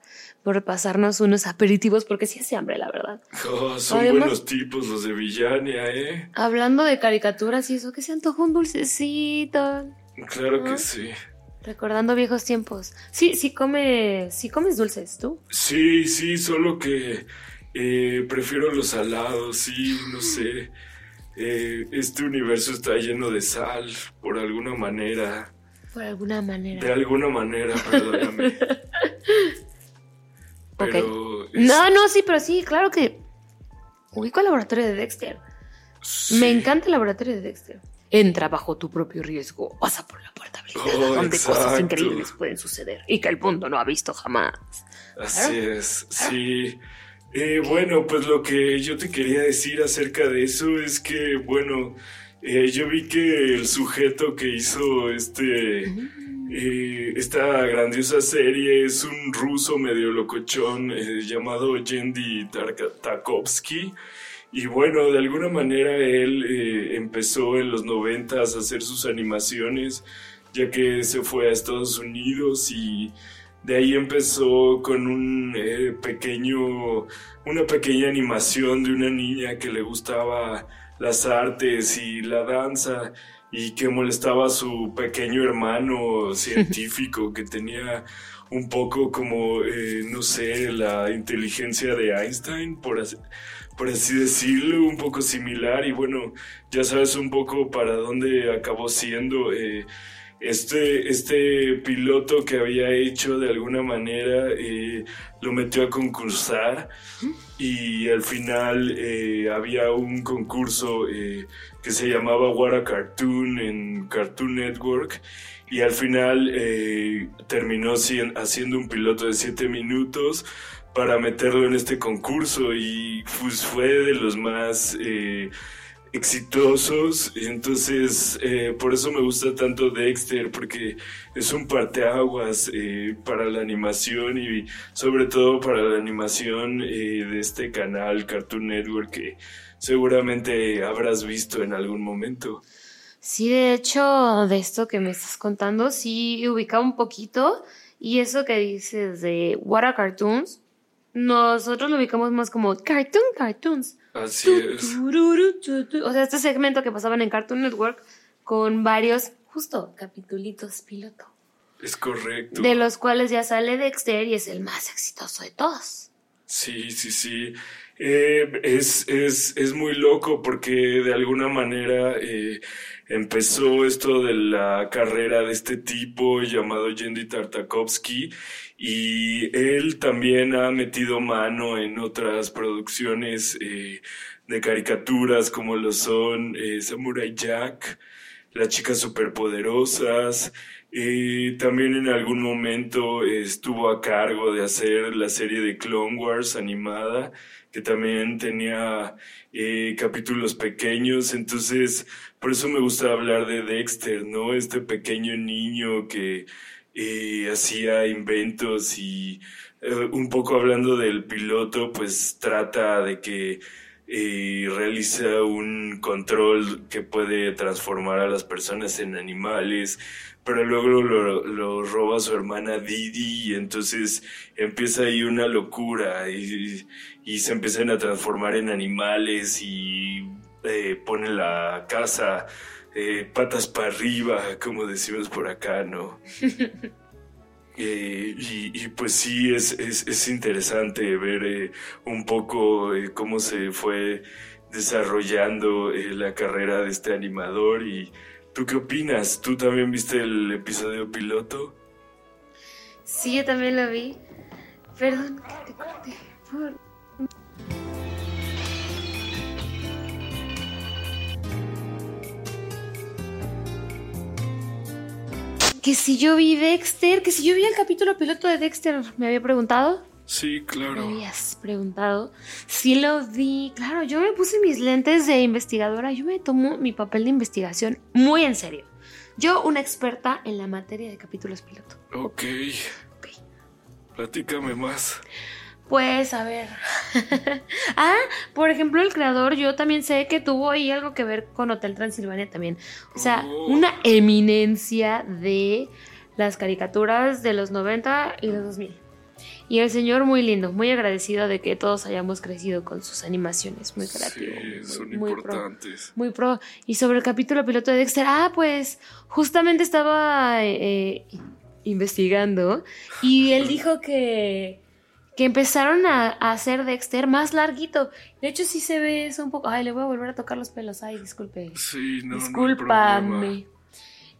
por pasarnos unos aperitivos, porque sí hace hambre, la verdad. Oh, son Además- buenos tipos los de Villania, ¿eh? Hablando de caricaturas y eso, que se antojó un dulcecito. Claro Ah. que sí. Recordando viejos tiempos. Sí, sí come, sí comes dulces, ¿tú? Sí, sí, solo que eh, prefiero los salados, sí, no sé. Eh, este universo está lleno de sal, por alguna manera. Por alguna manera. De alguna manera, perdóname. Ok. Pero. es- No, no, sí, pero sí, claro que ubico el laboratorio de Dexter. sí. Me encanta el laboratorio de Dexter. Entra bajo tu propio riesgo. Pasa por la puerta blindada, Oh, donde cosas increíbles pueden suceder y que el mundo no ha visto jamás. Así es, sí. Eh, bueno, pues lo que yo te quería decir acerca de eso es que, bueno, eh, yo vi que el sujeto que hizo este, eh, esta grandiosa serie es un ruso medio locochón eh, llamado Yendi Tarkovsky. Y bueno, de alguna manera él eh, empezó en los noventas a hacer sus animaciones, ya que se fue a Estados Unidos y de ahí empezó con un eh, pequeño, una pequeña animación de una niña que le gustaba las artes y la danza y que molestaba a su pequeño hermano científico que tenía un poco como, eh, no sé, la inteligencia de Einstein, por así, por así decirlo, un poco similar y bueno, ya sabes un poco para dónde acabó siendo. eh, este, este piloto que había hecho de alguna manera eh, lo metió a concursar y al final eh, había un concurso eh, que se llamaba What a Cartoon en Cartoon Network y al final terminó cien- haciendo un piloto de 7 minutos para meterlo en este concurso y pues fue de los más eh, exitosos entonces eh, por eso me gusta tanto Dexter porque es un parteaguas eh, para la animación y sobre todo para la animación de este canal Cartoon Network que seguramente habrás visto en algún momento. Sí, de hecho, de esto que me estás contando, sí ubicaba un poquito. Y eso que dices de What are Cartoons, nosotros lo ubicamos más como Cartoon Cartoons. Así es. O sea, este segmento que pasaban en Cartoon Network con varios, justo, capitulitos piloto. Es correcto. De los cuales ya sale Dexter y es el más exitoso de todos. Sí, sí, sí. Eh, es, es, es muy loco porque de alguna manera eh, empezó esto de la carrera de este tipo llamado Yendi Tartakovsky y él también ha metido mano en otras producciones eh, de caricaturas como lo son eh, Samurai Jack, Las chicas superpoderosas. Eh, también en algún momento estuvo a cargo de hacer la serie de Clone Wars animada, que también tenía eh, capítulos pequeños. Entonces, por eso me gusta hablar de Dexter, ¿no? Este pequeño niño que eh, hacía inventos y eh, un poco hablando del piloto, pues trata de que eh, realiza un control que puede transformar a las personas en animales, pero luego lo, roba su hermana Didi y entonces empieza ahí una locura y, y se empiezan a transformar en animales y eh, pone la casa eh, patas para arriba, como decimos por acá, ¿no? Eh, y, y, pues sí, es, es, es interesante ver eh, un poco eh, cómo se fue desarrollando la carrera de este animador. ¿Y tú qué opinas? ¿Tú también viste el episodio piloto? Sí, yo también lo vi. Perdón que te corté. Por... Que si yo vi Dexter, que si yo vi el capítulo piloto de Dexter, me había preguntado. Sí, Me claro. habías preguntado. Sí lo vi. Claro, yo me puse mis lentes de investigadora. Yo me tomo mi papel de investigación muy en serio. Yo, una experta en la materia de capítulos piloto. Ok, Ok. platícame más. Pues a ver. ah, por ejemplo, el creador, yo también sé que tuvo ahí algo que ver con Hotel Transilvania también. O sea, Oh. una eminencia de las caricaturas de los 90 y los 2000. Y el señor muy lindo, muy agradecido de que todos hayamos crecido con sus animaciones, muy creativo. Sí, muy- son muy pro. importantes. Muy pro. Y sobre el capítulo piloto de Dexter, ah, pues justamente estaba eh, investigando y él dijo que, que empezaron a, a hacer Dexter más larguito. De hecho, sí se ve eso un poco. Ay, le voy a volver a tocar los pelos. Ay, disculpe. Sí, no, Discúlpame.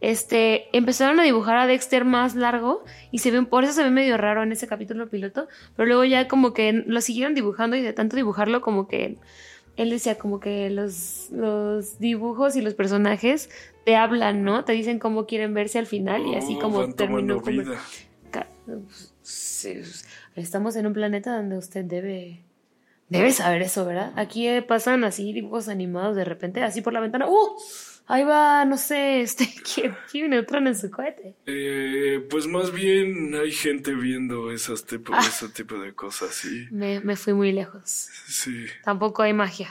este, empezaron a dibujar a Dexter más largo y se ven, por eso se ve medio raro en ese capítulo piloto, pero luego ya como que lo siguieron dibujando y de tanto dibujarlo como que él decía como que los, los dibujos y los personajes te hablan, ¿no? Te dicen cómo quieren verse al final y así Oh, como van terminó como- vida. Estamos en un planeta donde usted debe debe saber eso, ¿verdad? Aquí eh, pasan así dibujos animados de repente, así por la ventana. ¡Uh! Ahí va, no sé, este, ¿quién Neutron en su cohete? Eh, pues más bien hay gente viendo esas tipo, Ah. ese tipo de cosas, sí. Me, me fui muy lejos. Sí. Tampoco hay magia.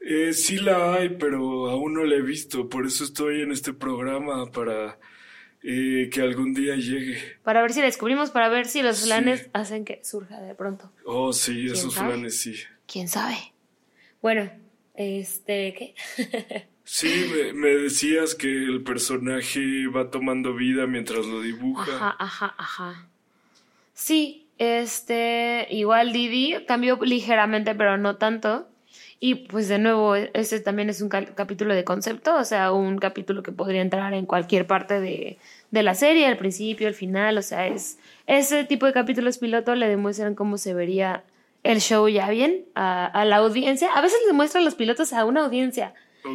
Eh, sí la hay, pero aún no la he visto. Por eso estoy en este programa para eh, que algún día llegue. Para ver si descubrimos, para ver si los Sí. planes hacen que surja de pronto. Oh, sí, esos sabe? planes sí. ¿Quién sabe? Bueno, este, ¿qué? Sí, me, me decías que el personaje va tomando vida mientras lo dibuja. Ajá, ajá, ajá. Sí, este, igual Didi cambió ligeramente, pero no tanto. Y pues de nuevo, este también es un capítulo de concepto, o sea, un capítulo que podría entrar en cualquier parte de, de la serie, al principio, al final, o sea, es ese tipo de capítulos piloto le demuestran cómo se vería el show ya bien a, a la audiencia. A veces le muestran los pilotos a una audiencia.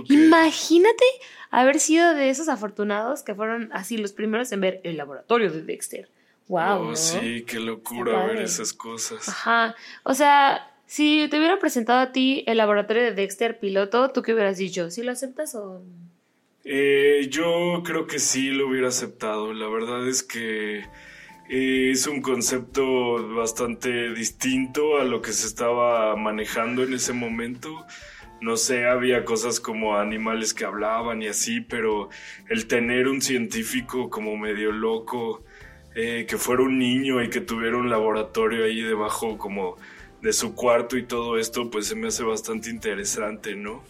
Imagínate haber sido de esos afortunados que fueron así los primeros en ver el laboratorio de Dexter. Wow. Oh, sí, qué locura ver esas cosas. Ajá. O sea, si te hubieran presentado a ti el laboratorio de Dexter piloto, ¿tú qué hubieras dicho? ¿Sí lo aceptas o...? Eh, yo creo que sí lo hubiera aceptado. La verdad es que eh, es un concepto bastante distinto a lo que se estaba manejando en ese momento. No sé, había cosas como animales que hablaban y así, pero el tener un científico como medio loco, eh, que fuera un niño y que tuviera un laboratorio ahí debajo como de su cuarto y todo esto, pues se me hace bastante interesante, ¿no?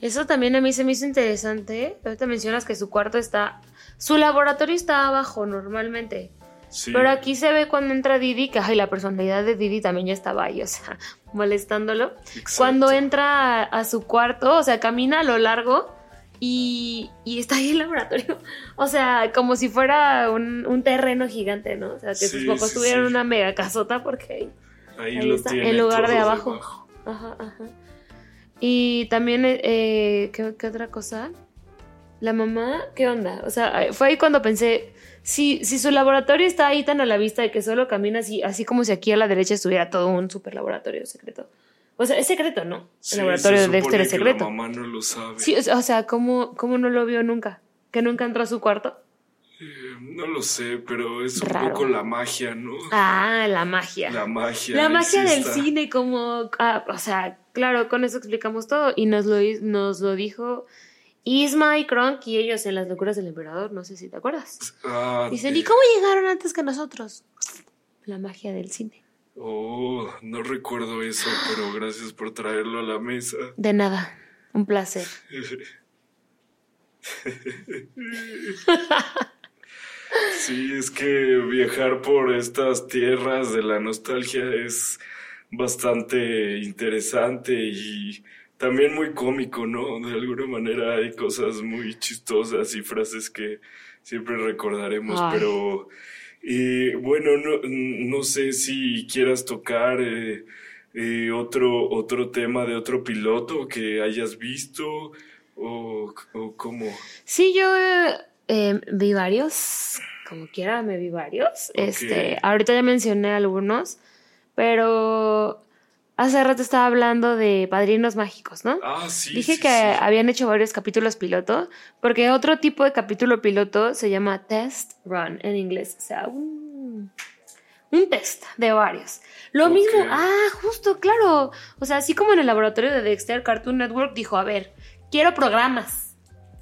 Eso también a mí se me hizo interesante. Ahorita mencionas que su cuarto está... Su laboratorio está abajo normalmente. Sí. Pero aquí se ve cuando entra Didi, que ay, la personalidad de Didi también ya estaba ahí, o sea, molestándolo. Exacto. Cuando entra a, a su cuarto, o sea, camina a lo largo y, y está ahí el laboratorio. O sea, como si fuera un, un terreno gigante, ¿no? O sea, que sus papás sí, tuvieran una mega casota porque ahí, Ahí, lo está, tiene. en lugar de abajo. debajo. Ajá, ajá. Y también, eh, ¿qué, qué otra cosa? La mamá, ¿qué onda? O sea, fue ahí cuando pensé, si, si su laboratorio está ahí tan a la vista de que solo camina así, así como si aquí a la derecha estuviera todo un super laboratorio secreto. O sea, es secreto, ¿no? El Sí, laboratorio de Dexter es que secreto. La mamá no lo sabe. Sí, o sea- o sea, ¿cómo, ¿cómo no lo vio nunca? ¿Que nunca entró a su cuarto? No lo sé, pero es Raro. un poco la magia, ¿no? Ah, la magia. La magia. La magia del está. cine, como, ah, o sea, claro, con eso explicamos todo. Y nos lo, nos lo dijo Isma y Kronk y ellos en Las locuras del emperador, no sé si te acuerdas. Ah, Dicen, ¿y cómo llegaron antes que nosotros? La magia del cine. Oh, no recuerdo eso, pero gracias por traerlo a la mesa. De nada, un placer. Sí, es que viajar por estas tierras de la nostalgia es bastante interesante y también muy cómico, ¿no? De alguna manera hay cosas muy chistosas y frases que siempre recordaremos, Ay. pero eh, bueno, no, no sé si quieras tocar eh, eh, otro, otro tema de otro piloto que hayas visto o, o cómo. Sí, yo eh, vi varios, como quiera, me vi varios. Este, ahorita ya mencioné algunos, pero hace rato estaba hablando de Padrinos Mágicos, ¿no? Ah, sí. Dije sí, que sí. habían hecho varios capítulos piloto, porque otro tipo de capítulo piloto se llama test run en inglés, o sea, un, un test de varios. Lo mismo, ah, justo, claro. O sea, así como en el laboratorio de Dexter, Cartoon Network dijo, a ver, quiero programas.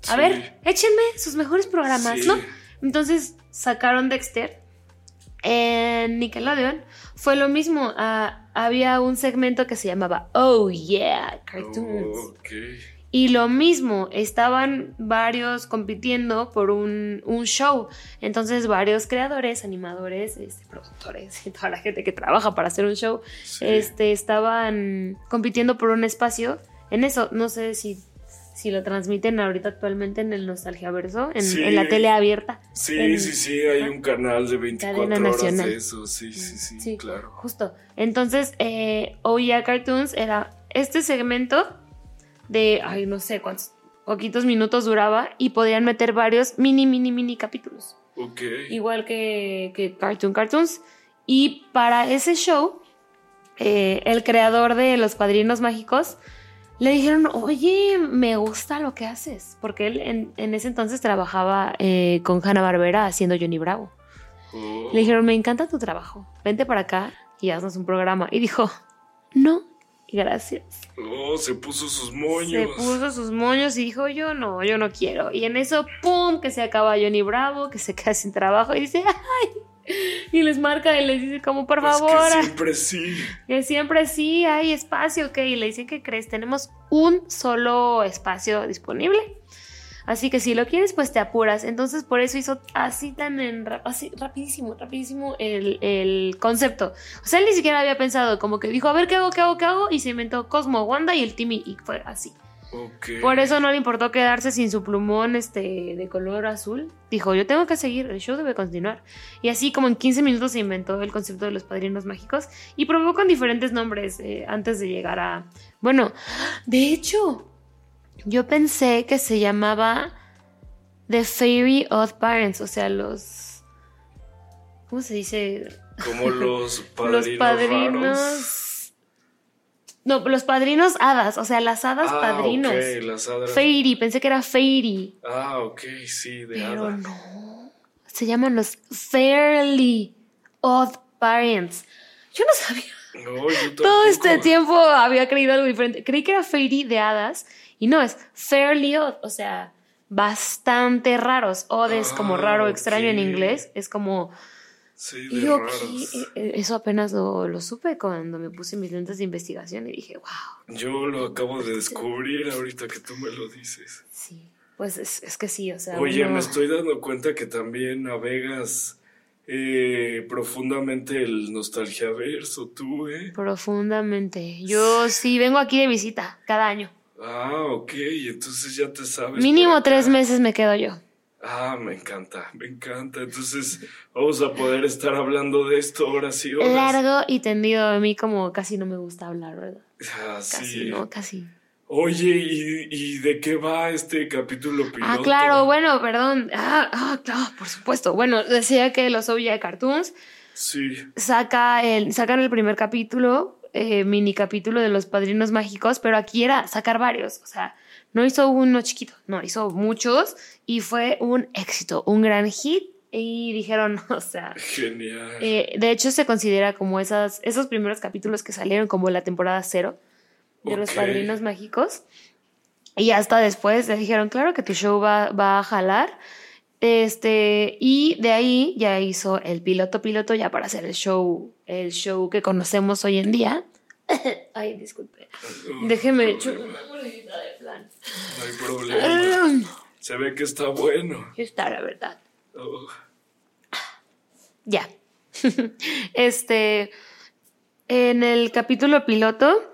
A Sí. ver, échenme sus mejores programas, Sí. ¿no? Entonces sacaron Dexter en Nickelodeon. Fue lo mismo, ah, había un segmento que se llamaba Oh Yeah, Cartoons. Ok. Y lo mismo, estaban varios compitiendo por un, un show. Entonces, varios creadores, animadores, este, productores y toda la gente que trabaja para hacer un show, Sí. este, estaban compitiendo por un espacio. En eso, no sé si, si lo transmiten ahorita actualmente en el Nostalgiaverso, en, Sí. en la tele abierta. Sí, en- sí, sí, hay un canal de 24 Cadena horas nacional. de eso, sí, sí, sí, Sí, claro. Justo. Entonces, eh, Yeah Cartoons era este segmento de, ay, no sé cuántos, poquitos minutos duraba y podían meter varios mini, mini, mini capítulos. Ok. Igual que, que Cartoon Cartoons. Y para ese show, eh, el creador de Los Padrinos Mágicos le dijeron, oye, me gusta lo que haces. Porque él en, en ese entonces trabajaba eh, con Hanna Barbera haciendo Johnny Bravo. Oh, Le dijeron, me encanta tu trabajo, vente para acá y haznos un programa. Y dijo, no, gracias. oh, se puso sus Se moños. puso sus moños y dijo, yo no, yo no quiero. Y en eso, ¡pum!, que se acaba Johnny Bravo, que se queda sin trabajo y dice, ¡ay! Y les marca y les dice como, por Es favor, que siempre sí. que siempre sí hay espacio, ¿ok? Y le dicen, ¿qué crees? Tenemos un solo espacio disponible. Así que si lo quieres, pues te apuras. Entonces, por eso hizo así tan en así, rapidísimo, rapidísimo el, el concepto. O sea, él ni siquiera había pensado, como que dijo, a ver qué hago, qué hago, qué hago, y se inventó Cosmo, Wanda y el Timmy, y fue así. Por eso no le importó quedarse sin su plumón este, de color azul. Dijo, yo tengo que seguir, el show debe continuar. Y así como en 15 minutos se inventó el concepto de los padrinos mágicos y probó con diferentes nombres eh, antes de llegar a... Bueno, de hecho, yo pensé que se llamaba The Fairy Odd Parents, o sea, los... ¿Cómo se dice? Como los padrinos. los padrinos... raros. No, los padrinos hadas, o sea, las hadas Ah, padrinos. ok, las hadas. Fairy, pensé que era Fairy. Ah, ok, sí, de Pero hada. no. Se llaman los Fairly Odd Parents. Yo no sabía. No, yo Todo este tiempo había creído algo diferente. Creí que era Fairy de hadas y no, es Fairly Odd. O sea, bastante raros. Odd es como Ah, raro, extraño en inglés. Es como. Sí, Y yo eh, eh, eso apenas lo, lo supe cuando me puse mis lentes de investigación y dije, wow. Yo lo acabo de descubrir ahorita que tú me lo dices. Sí. Pues es, es que sí, o sea. Oye, uno- me estoy dando cuenta que también navegas eh, profundamente el nostalgiaverso, tú, ¿eh? Profundamente. Yo sí vengo aquí de visita cada año. Ah, ok, entonces ya te sabes. Mínimo tres meses me quedo yo. Ah, me encanta, me encanta. Entonces vamos a poder estar hablando de esto horas y horas. Largo y tendido. A mí como casi no me gusta hablar, ¿verdad? Ah, Casi, sí. ¿no? Casi. Oye, ¿y, y de qué va este capítulo piloto? Ah, claro, bueno, perdón. Ah, ah, claro, por supuesto. Bueno, decía que los OVA Cartoons Sí, saca el, sacan el primer capítulo, eh, mini capítulo de los padrinos mágicos, pero aquí era sacar varios. O sea, no hizo uno chiquito, no, hizo muchos y fue un éxito, un gran hit. Y dijeron, o sea, genial. Eh, de hecho, se considera como esas, esos primeros capítulos que salieron como la temporada cero de los padrinos mágicos. Y hasta después le dijeron, claro que tu show va, va a jalar. Este, y de ahí ya hizo el piloto piloto ya para hacer el show, el show que conocemos hoy en día. Ay, disculpe. No, Déjeme no echar una de plan. No hay problema. Se ve que está bueno. Está la verdad. Oh, ya. este, en el capítulo piloto,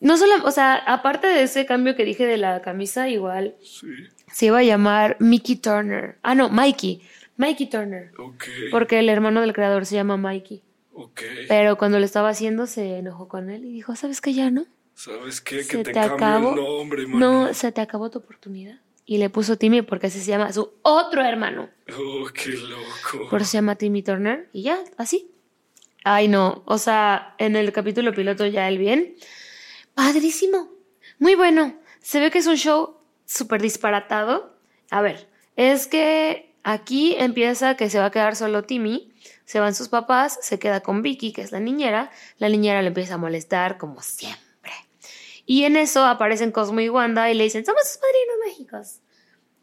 no solo, o sea, aparte de ese cambio que dije de la camisa, igual Sí. se iba a llamar Mickey Turner. Ah, no, Mikey. Mikey Turner. Ok. Porque el hermano del creador se llama Mikey. Ok. Pero cuando lo estaba haciendo se enojó con él y dijo, ¿sabes qué ya no? ¿Sabes qué? Que te, acabó. el nombre, mano. No, se te acabó tu oportunidad. Y le puso Timmy porque así se llama su otro hermano. Oh, qué loco. Por eso se llama Timmy Turner. Y ya, así. Ay, no. O sea, en el capítulo piloto ya el bien. Padrísimo. Muy bueno. Se ve que es un show súper disparatado. A ver, es que aquí empieza que se va a quedar solo Timmy. Se van sus papás, se queda con Vicky, que es la niñera. La niñera le empieza a molestar, como siempre. Y en eso aparecen Cosmo y Wanda y le dicen, somos sus padrinos mágicos.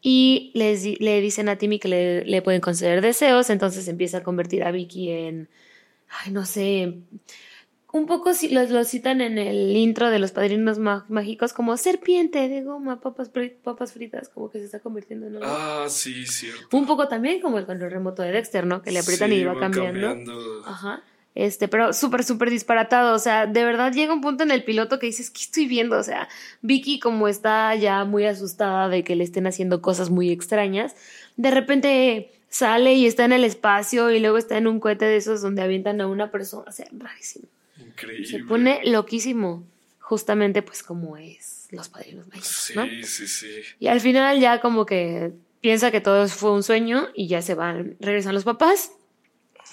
Y les le dicen a Timmy que le, le pueden conceder deseos, entonces empieza a convertir a Vicky en, ay, no sé, un poco si lo, lo citan en el intro de los padrinos má- mágicos como serpiente de goma, papas, papas fritas, como que se está convirtiendo en algo. Ah, sí, cierto. Un poco también como el control remoto de Dexter, ¿no? Que le aprietan Sí, y va cambiando. cambiando. Ajá. Este, pero súper, súper disparatado. O sea, de verdad llega un punto en el piloto que dices, ¿qué estoy viendo? O sea, Vicky, como está ya muy asustada de que le estén haciendo cosas muy extrañas, de repente sale y está en el espacio y luego está en un cohete de esos donde avientan a una persona. O sea, rarísimo. Increíble. Se pone loquísimo. Justamente, pues, como es los padrinos mágicos, Sí, ¿no? sí, sí. Y al final ya como que piensa que todo fue un sueño y ya se van, regresan los papás,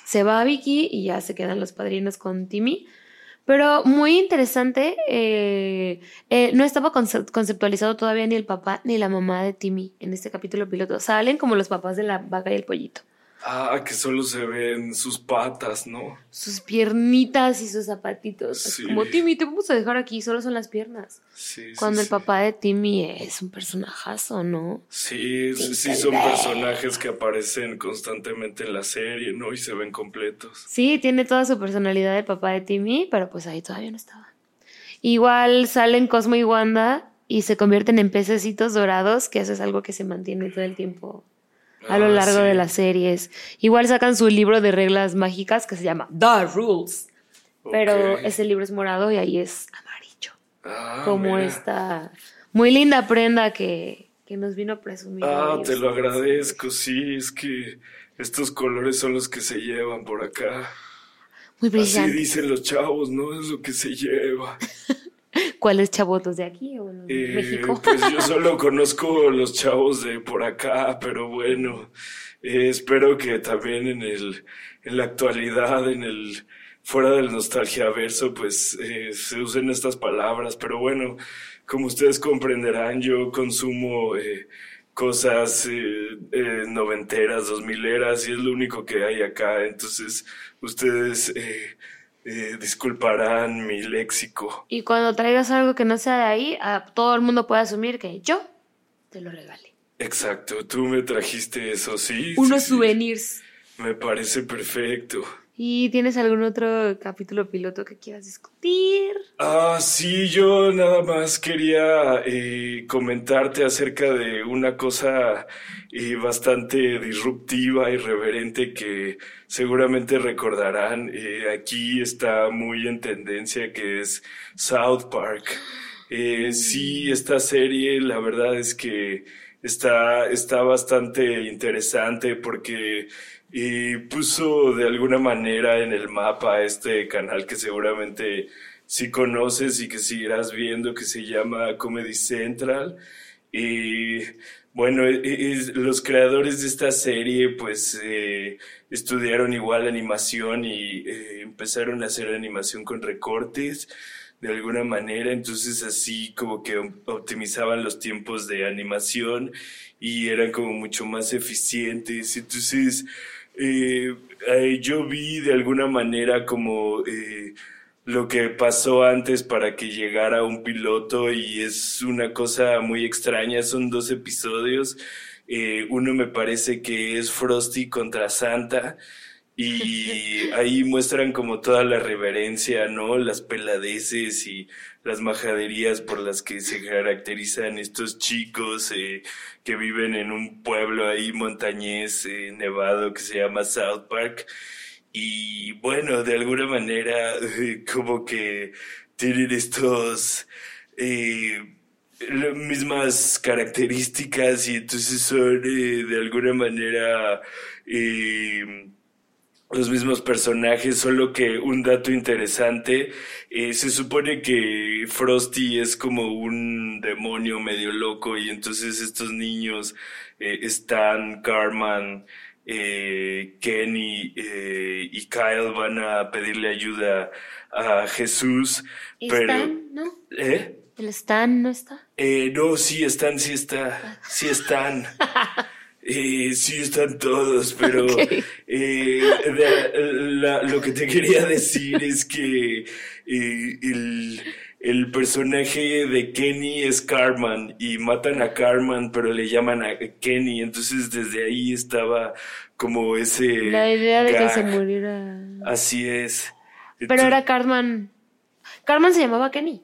se va Vicky y ya se quedan los padrinos con Timmy. Pero muy interesante, eh, eh, no estaba conce- conceptualizado todavía ni el papá ni la mamá de Timmy en este capítulo piloto. Salen como los papás de la vaca y el pollito. Ah, que solo se ven sus patas, ¿no? Sus piernitas y sus zapatitos. Como Timmy, te vamos a dejar aquí, solo son las piernas. Sí, sí, Cuando el papá de Timmy es un personajazo, ¿no? Sí, sí, son personajes que aparecen constantemente en la serie, ¿no? Y se ven completos. Sí, tiene toda su personalidad el papá de Timmy, pero pues ahí todavía no estaba. Igual salen Cosmo y Wanda y se convierten en pececitos dorados, que eso es algo que se mantiene todo el tiempo a lo Ah, largo sí. de las series. Igual sacan su libro de reglas mágicas que se llama The Rules, pero ese libro es morado y ahí es amarillo, Ah, como mira. esta muy linda prenda que, que nos vino a presumir. Ah, te lo agradezco, sí, es que estos colores son los que se llevan por acá. Muy Así brillante. dicen los chavos, ¿no? Es lo que se lleva. ¿Cuáles chavotos de aquí o en Eh, México? Pues yo solo conozco los chavos de por acá, pero bueno, eh, espero que también en el, en la actualidad, en el, fuera del nostalgia verso, pues eh, se usen estas palabras, pero bueno, como ustedes comprenderán, yo consumo cosas eh, eh, noventeras, dos mileras, y es lo único que hay acá, entonces ustedes eh, eh, disculparán mi léxico. Y cuando traigas algo que no sea de ahí, a todo el mundo puede asumir que yo te lo regalé. Exacto, tú me trajiste eso, sí. Unos sí, sí. souvenirs. Me parece perfecto. ¿Y tienes algún otro capítulo piloto que quieras discutir? Ah, sí, yo nada más quería eh, comentarte acerca de una cosa eh, bastante disruptiva, irreverente que seguramente recordarán. Eh, aquí está muy en tendencia que es South Park. Sí, esta serie, la verdad es que está, está bastante interesante porque y puso de alguna manera en el mapa este canal que seguramente sí conoces y que seguirás viendo que se llama Comedy Central. Y bueno, e- e- los creadores de esta serie pues eh, estudiaron igual animación y eh, empezaron a hacer animación con recortes de alguna manera, entonces así como que optimizaban los tiempos de animación y eran como mucho más eficientes. Entonces, eh, eh, yo vi de alguna manera como eh, lo que pasó antes para que llegara un piloto y es una cosa muy extraña, son dos episodios. Uno me parece que es Frosty contra Santa Y ahí muestran como toda la reverencia, ¿no? Las peladeces y las majaderías por las que se caracterizan estos chicos eh, que viven en un pueblo ahí montañés, eh, nevado, que se llama South Park. Y bueno, de alguna manera, como que tienen estos... Eh, mismas características y entonces son eh, de alguna manera eh, los mismos personajes, solo que un dato interesante, eh, se supone que Frosty es como un demonio medio loco y entonces estos niños, Stan, Carman, Kenny y Kyle van a pedirle ayuda a Jesús. pero, Stan, ¿no? ¿Eh? ¿El Stan no está? Eh, no, sí están, sí está, sí están. Eh, sí están todos, pero eh, la- lo que te quería decir es que eh, el, el personaje de Kenny es Carman y matan a Carman, pero le llaman a Kenny, entonces desde ahí estaba como ese... La idea de que se muriera. Así es. Pero era Cartman. Cartman se llamaba Kenny.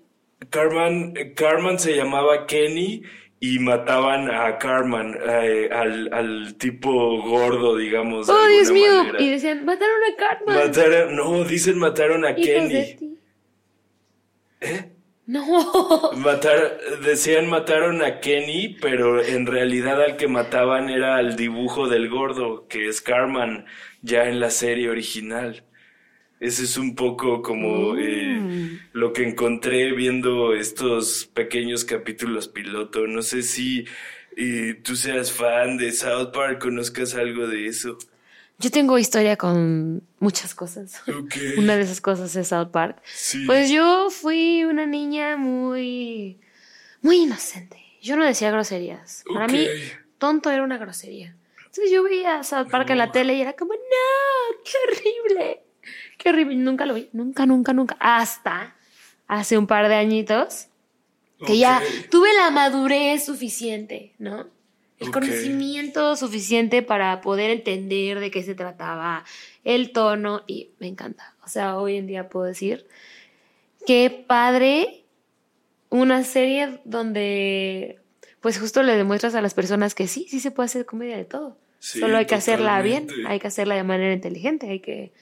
Carman, Carman se llamaba Kenny y mataban a Carman, eh, al, al tipo gordo, digamos. ¡Oh, Dios mío! manera. Y decían, mataron a. Mataron, no, dicen mataron a Hijos de Kenny. ti. ¿Eh? No. Matar, decían mataron a Kenny, pero en realidad al que mataban era al dibujo del gordo, que es Carman, ya en la serie original. Ese es un poco como eh, Mm. Lo que encontré viendo estos pequeños capítulos piloto. No sé si eh, tú seas fan de South Park, conozcas algo de eso. Yo tengo historia con muchas cosas. Una de esas cosas es South Park. Sí. Pues yo fui una niña muy, muy inocente. Yo no decía groserías. Para mí, tonto era una grosería. Entonces yo veía South Park en la tele y era como, no, qué horrible. Qué horrible. Nunca lo vi. Nunca, nunca, nunca. Hasta hace un par de añitos que ya tuve la madurez suficiente, ¿no? El conocimiento suficiente para poder entender de qué se trataba, el tono, y me encanta. O sea, hoy en día puedo decir qué padre una serie donde pues justo le demuestras a las personas que sí, sí se puede hacer comedia de todo. Sí, Solo hay que hacerla bien, hay que hacerla de manera inteligente, hay que...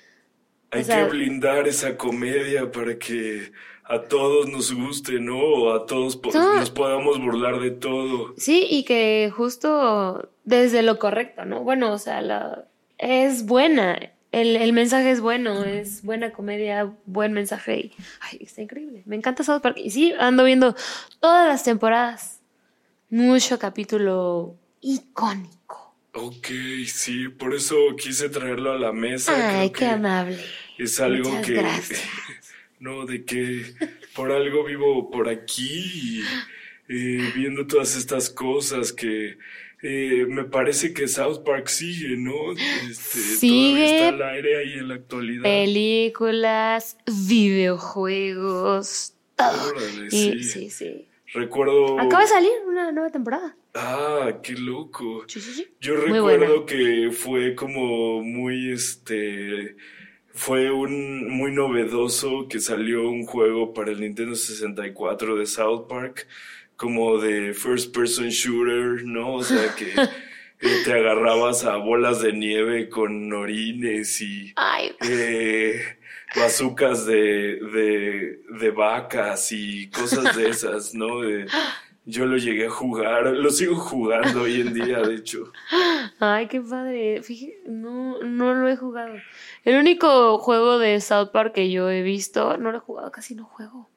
Hay o sea- que blindar esa comedia para que a todos nos guste, ¿no? O a todos po- No. nos podamos burlar de todo. Sí, y que justo desde lo correcto, ¿no? Bueno, o sea, la, es buena, el, el mensaje es bueno, es buena comedia, buen mensaje y ay, está increíble. Me encanta South Park y sí, ando viendo todas las temporadas. Mucho capítulo icónico. Ok, sí, por eso quise traerlo a la mesa. Ay, qué amable. Es algo Muchas que... gracias. No, de que por algo vivo por aquí, y, eh, viendo todas estas cosas que eh, me parece que South Park sigue, ¿no? Este, Sigue. Todavía está al aire ahí en la actualidad. Películas, videojuegos, todo. Órale, Y- sí. sí, sí. Recuerdo... Acaba de salir una nueva temporada. Ah, qué loco. Sí, sí, sí. Yo Muy recuerdo que fue como muy, este, fue un muy novedoso que salió un juego para el Nintendo 64 de South Park, como de first person shooter, ¿no? O sea que te agarrabas a bolas de nieve con orines y Ay, eh, bazucas de, de, de vacas y cosas de esas, ¿no? yo lo llegué a jugar, lo sigo jugando hoy en día, de hecho. Ay, qué padre. Fíjate, no, no lo he jugado. El único juego de South Park que yo he visto, no lo he jugado, casi no juego.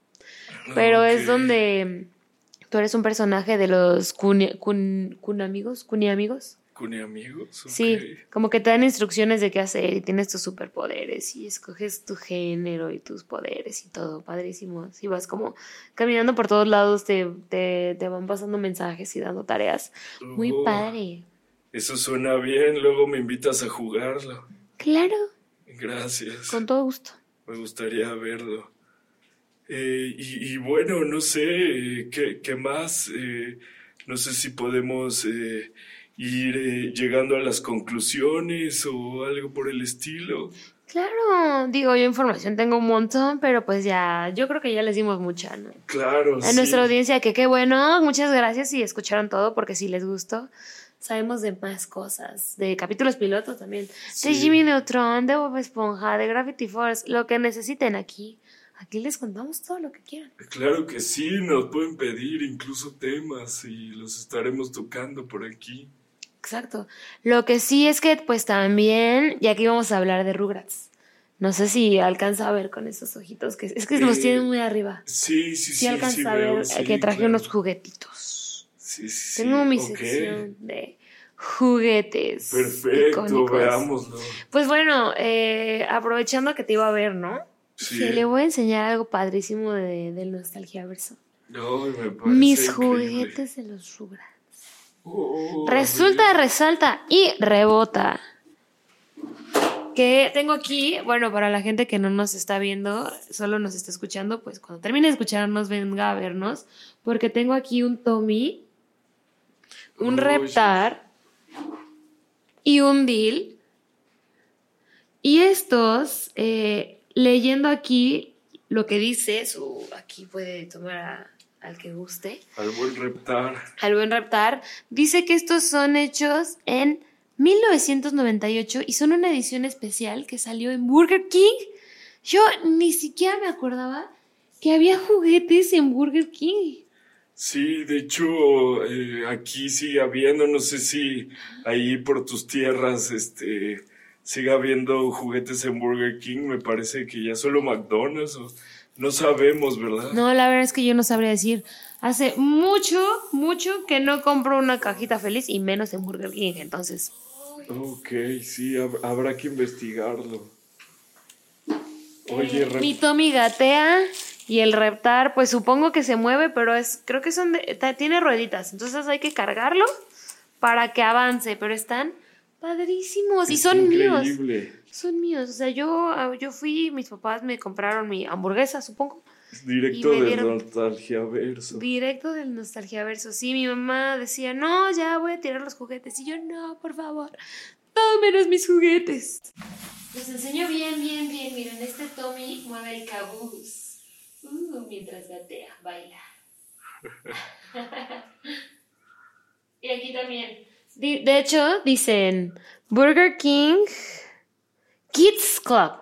Pero es donde tú eres un personaje de los Kuni, kun, kun amigos, amigos. ¿Con amigos? Sí, como que te dan instrucciones de qué hacer y tienes tus superpoderes y escoges tu género y tus poderes y todo, padrísimo. Si vas como caminando por todos lados, te, te, te van pasando mensajes y dando tareas. Muy Oh, padre. Eso suena bien, luego me invitas a jugarlo. Claro, Gracias. con todo gusto. Me gustaría verlo. Eh, y, y bueno, no sé, eh, ¿qué, qué más? Eh, no sé si podemos eh, ir eh, llegando a las conclusiones o algo por el estilo. Claro, digo, yo información tengo un montón, pero pues ya, yo creo que ya les dimos mucha, ¿no? Claro. A nuestra audiencia, que qué bueno, muchas gracias y escucharon todo, porque si les gustó, sabemos de más cosas, de capítulos pilotos también, de Jimmy Neutron, de Bob Esponja, de Gravity Force, lo que necesiten aquí. Aquí les contamos todo lo que quieran. Claro que sí, nos pueden pedir incluso temas y los estaremos tocando por aquí. Exacto. Lo que sí es que, pues también, ya que vamos a hablar de Rugrats. No sé si alcanza a ver con esos ojitos que es que los Eh, tienen muy arriba. Sí, sí, sí. Sí alcanza sí a veo, ver sí, que traje claro. unos juguetitos. Sí, sí, sí. Tengo mi sección de juguetes. Perfecto, icónicos. veámoslo. Pues bueno, eh, aprovechando que te iba a ver, ¿no? Sí. Que le voy a enseñar algo padrísimo de, del Nostalgia Verso. No, me parece Mis increíble. juguetes de los Rugrats. Resulta, resalta y rebota. Que tengo aquí, bueno, para la gente que no nos está viendo, solo nos está escuchando, pues cuando termine de escucharnos, venga a vernos, porque tengo aquí un Tommy, un Uy. Reptar y un Deal. Y estos, eh, leyendo aquí lo que dice, su, aquí puede tomar a- al que guste Al buen reptar. al buen Reptar, dice que estos son hechos en 1998 y son una edición especial que salió en Burger King. Yo ni siquiera me acordaba que había juguetes en Burger King. Sí, de hecho, eh, aquí sigue habiendo, no sé si ahí por tus tierras, este, sigue habiendo juguetes en Burger King, me parece que ya solo McDonald's, o- no sabemos, ¿verdad? No, la verdad es que yo no sabría decir. Hace mucho, mucho que no compro una cajita feliz y menos en Burger King. Entonces, Ok, sí, hab- habrá que investigarlo. Oye, Eh, mi Tommy gatea y el reptar, pues supongo que se mueve, pero es, creo que son de- tiene rueditas, entonces hay que cargarlo para que avance, pero están padrísimos y son míos, increíble. son míos, o sea, yo, ah, yo fui, mis papás me compraron mi hamburguesa, supongo, directo Y me de dieron- Nostalgia Verso. directo del Nostalgia Verso, sí, mi mamá decía, no, ya voy a tirar los juguetes, y yo, no, por favor, todo menos mis juguetes. Les enseño bien, bien, bien. Miren, este Tommy mueve el cabuz. Uh, mientras gatea, baila. y aquí también. De hecho, dicen Burger King Kids Club.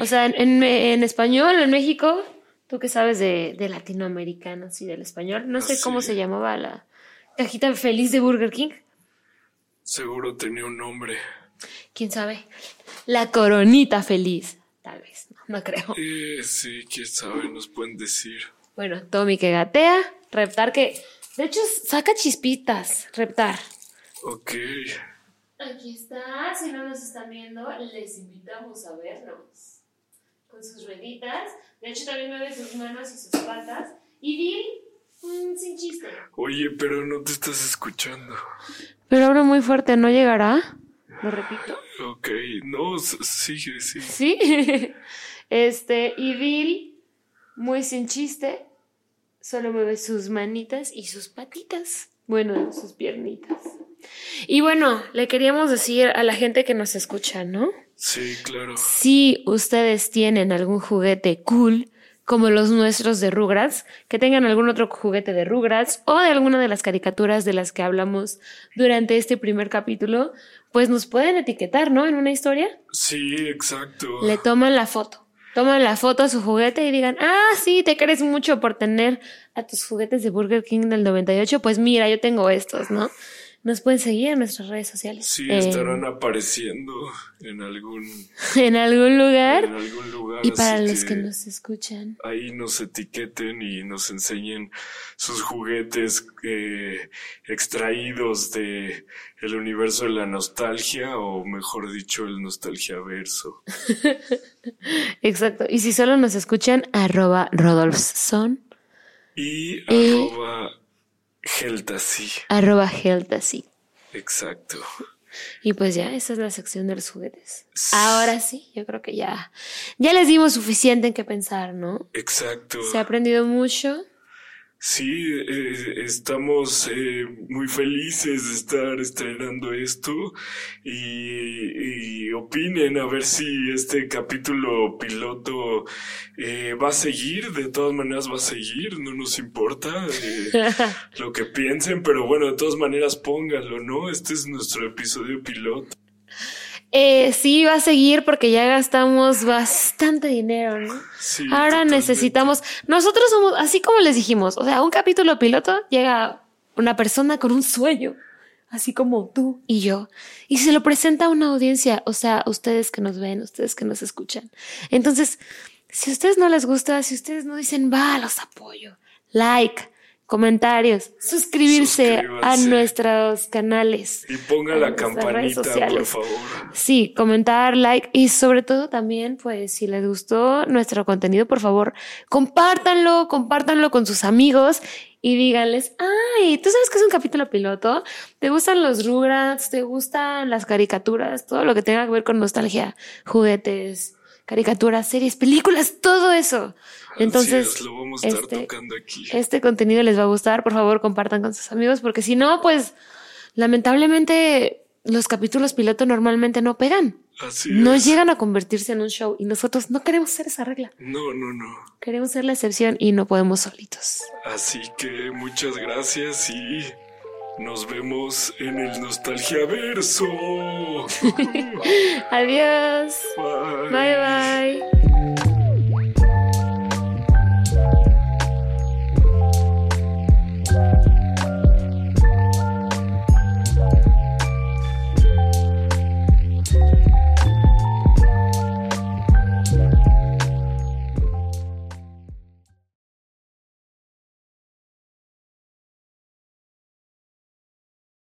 O sea, en, en español, en México, tú que sabes de, de latinoamericanos y del español, no sé Ah, cómo se llamaba la cajita feliz de Burger King. Seguro tenía un nombre. ¿Quién sabe? La coronita feliz. Tal vez, no, no creo. Eh, sí, quién sabe, nos pueden decir. Bueno, Tommy que gatea, Reptar que... De hecho, saca chispitas, Reptar. Ok. Aquí está, si no nos están viendo, les invitamos a vernos. Con sus rueditas. De hecho, también mueve sus manos y sus patas. Y Bill, sin chiste. Oye, pero no te estás escuchando. Pero hablo muy fuerte, ¿no llegará? Lo repito. Ok, no, sigue, sí. Sí. este, y Bill, muy sin chiste, solo mueve sus manitas y sus patitas. Bueno, sus piernitas. Y bueno, le queríamos decir a la gente que nos escucha, ¿no? Sí, claro. Si ustedes tienen algún juguete cool, como los nuestros de Rugrats, que tengan algún otro juguete de Rugrats o de alguna de las caricaturas de las que hablamos durante este primer capítulo, pues nos pueden etiquetar, ¿no? En una historia. Sí, exacto. Le toman la foto. Toman la foto a su juguete y digan, ah, sí, te crees mucho por tener a tus juguetes de Burger King del 98. Pues mira, yo tengo estos, ¿no? Nos pueden seguir en nuestras redes sociales. Sí, En- estarán apareciendo en algún, en algún lugar. en algún lugar. Y para los que nos escuchan. ahí nos etiqueten y nos enseñen sus juguetes eh, extraídos de el universo de la nostalgia o mejor dicho el nostalgia verso. Exacto. Y si solo nos escuchan, arroba Rodolfson, Y Eh. arroba Geltasi. arroba Heltasy. Exacto. Y pues ya, esa es la sección de los juguetes. Ahora sí, yo creo que ya, ya les dimos suficiente en qué pensar, ¿no? Exacto. Se ha aprendido mucho. Sí, eh, estamos eh, muy felices de estar estrenando esto y, y, opinen a ver si este capítulo piloto eh, va a seguir, de todas maneras va a seguir, no nos importa eh, lo que piensen, pero bueno, de todas maneras pónganlo, ¿no? Este es nuestro episodio piloto. Eh, sí, va a seguir porque ya gastamos bastante dinero, ¿no? Sí, Ahora totalmente. necesitamos, nosotros somos, así como les dijimos, o sea, un capítulo piloto llega una persona con un sueño, así como tú y yo, y se lo presenta a una audiencia, o sea, ustedes que nos ven, ustedes que nos escuchan. Entonces, si a ustedes no les gusta, si ustedes no dicen, va, los apoyo, like, comentarios, suscribirse a nuestros canales. Y ponga la campanita, por favor. Sí, comentar, like y sobre todo también, pues si les gustó nuestro contenido, por favor, compártanlo, compártanlo con sus amigos y díganles, ay, ¿tú sabes que es un capítulo piloto? ¿Te gustan los Rugrats? ¿Te gustan las caricaturas? Todo lo que tenga que ver con nostalgia, juguetes, caricaturas, series, películas, todo eso. Entonces, Así es, lo vamos a estar este, tocando aquí. este contenido les va a gustar, por favor, compartan con sus amigos, porque si no, pues lamentablemente los capítulos piloto normalmente no pegan. Así No es. llegan a convertirse en un show y nosotros no queremos ser esa regla. No, no, no. Queremos ser la excepción y no podemos solitos. Así que muchas gracias y nos vemos en el Nostalgia Verso. Adiós. Bye. Bye bye.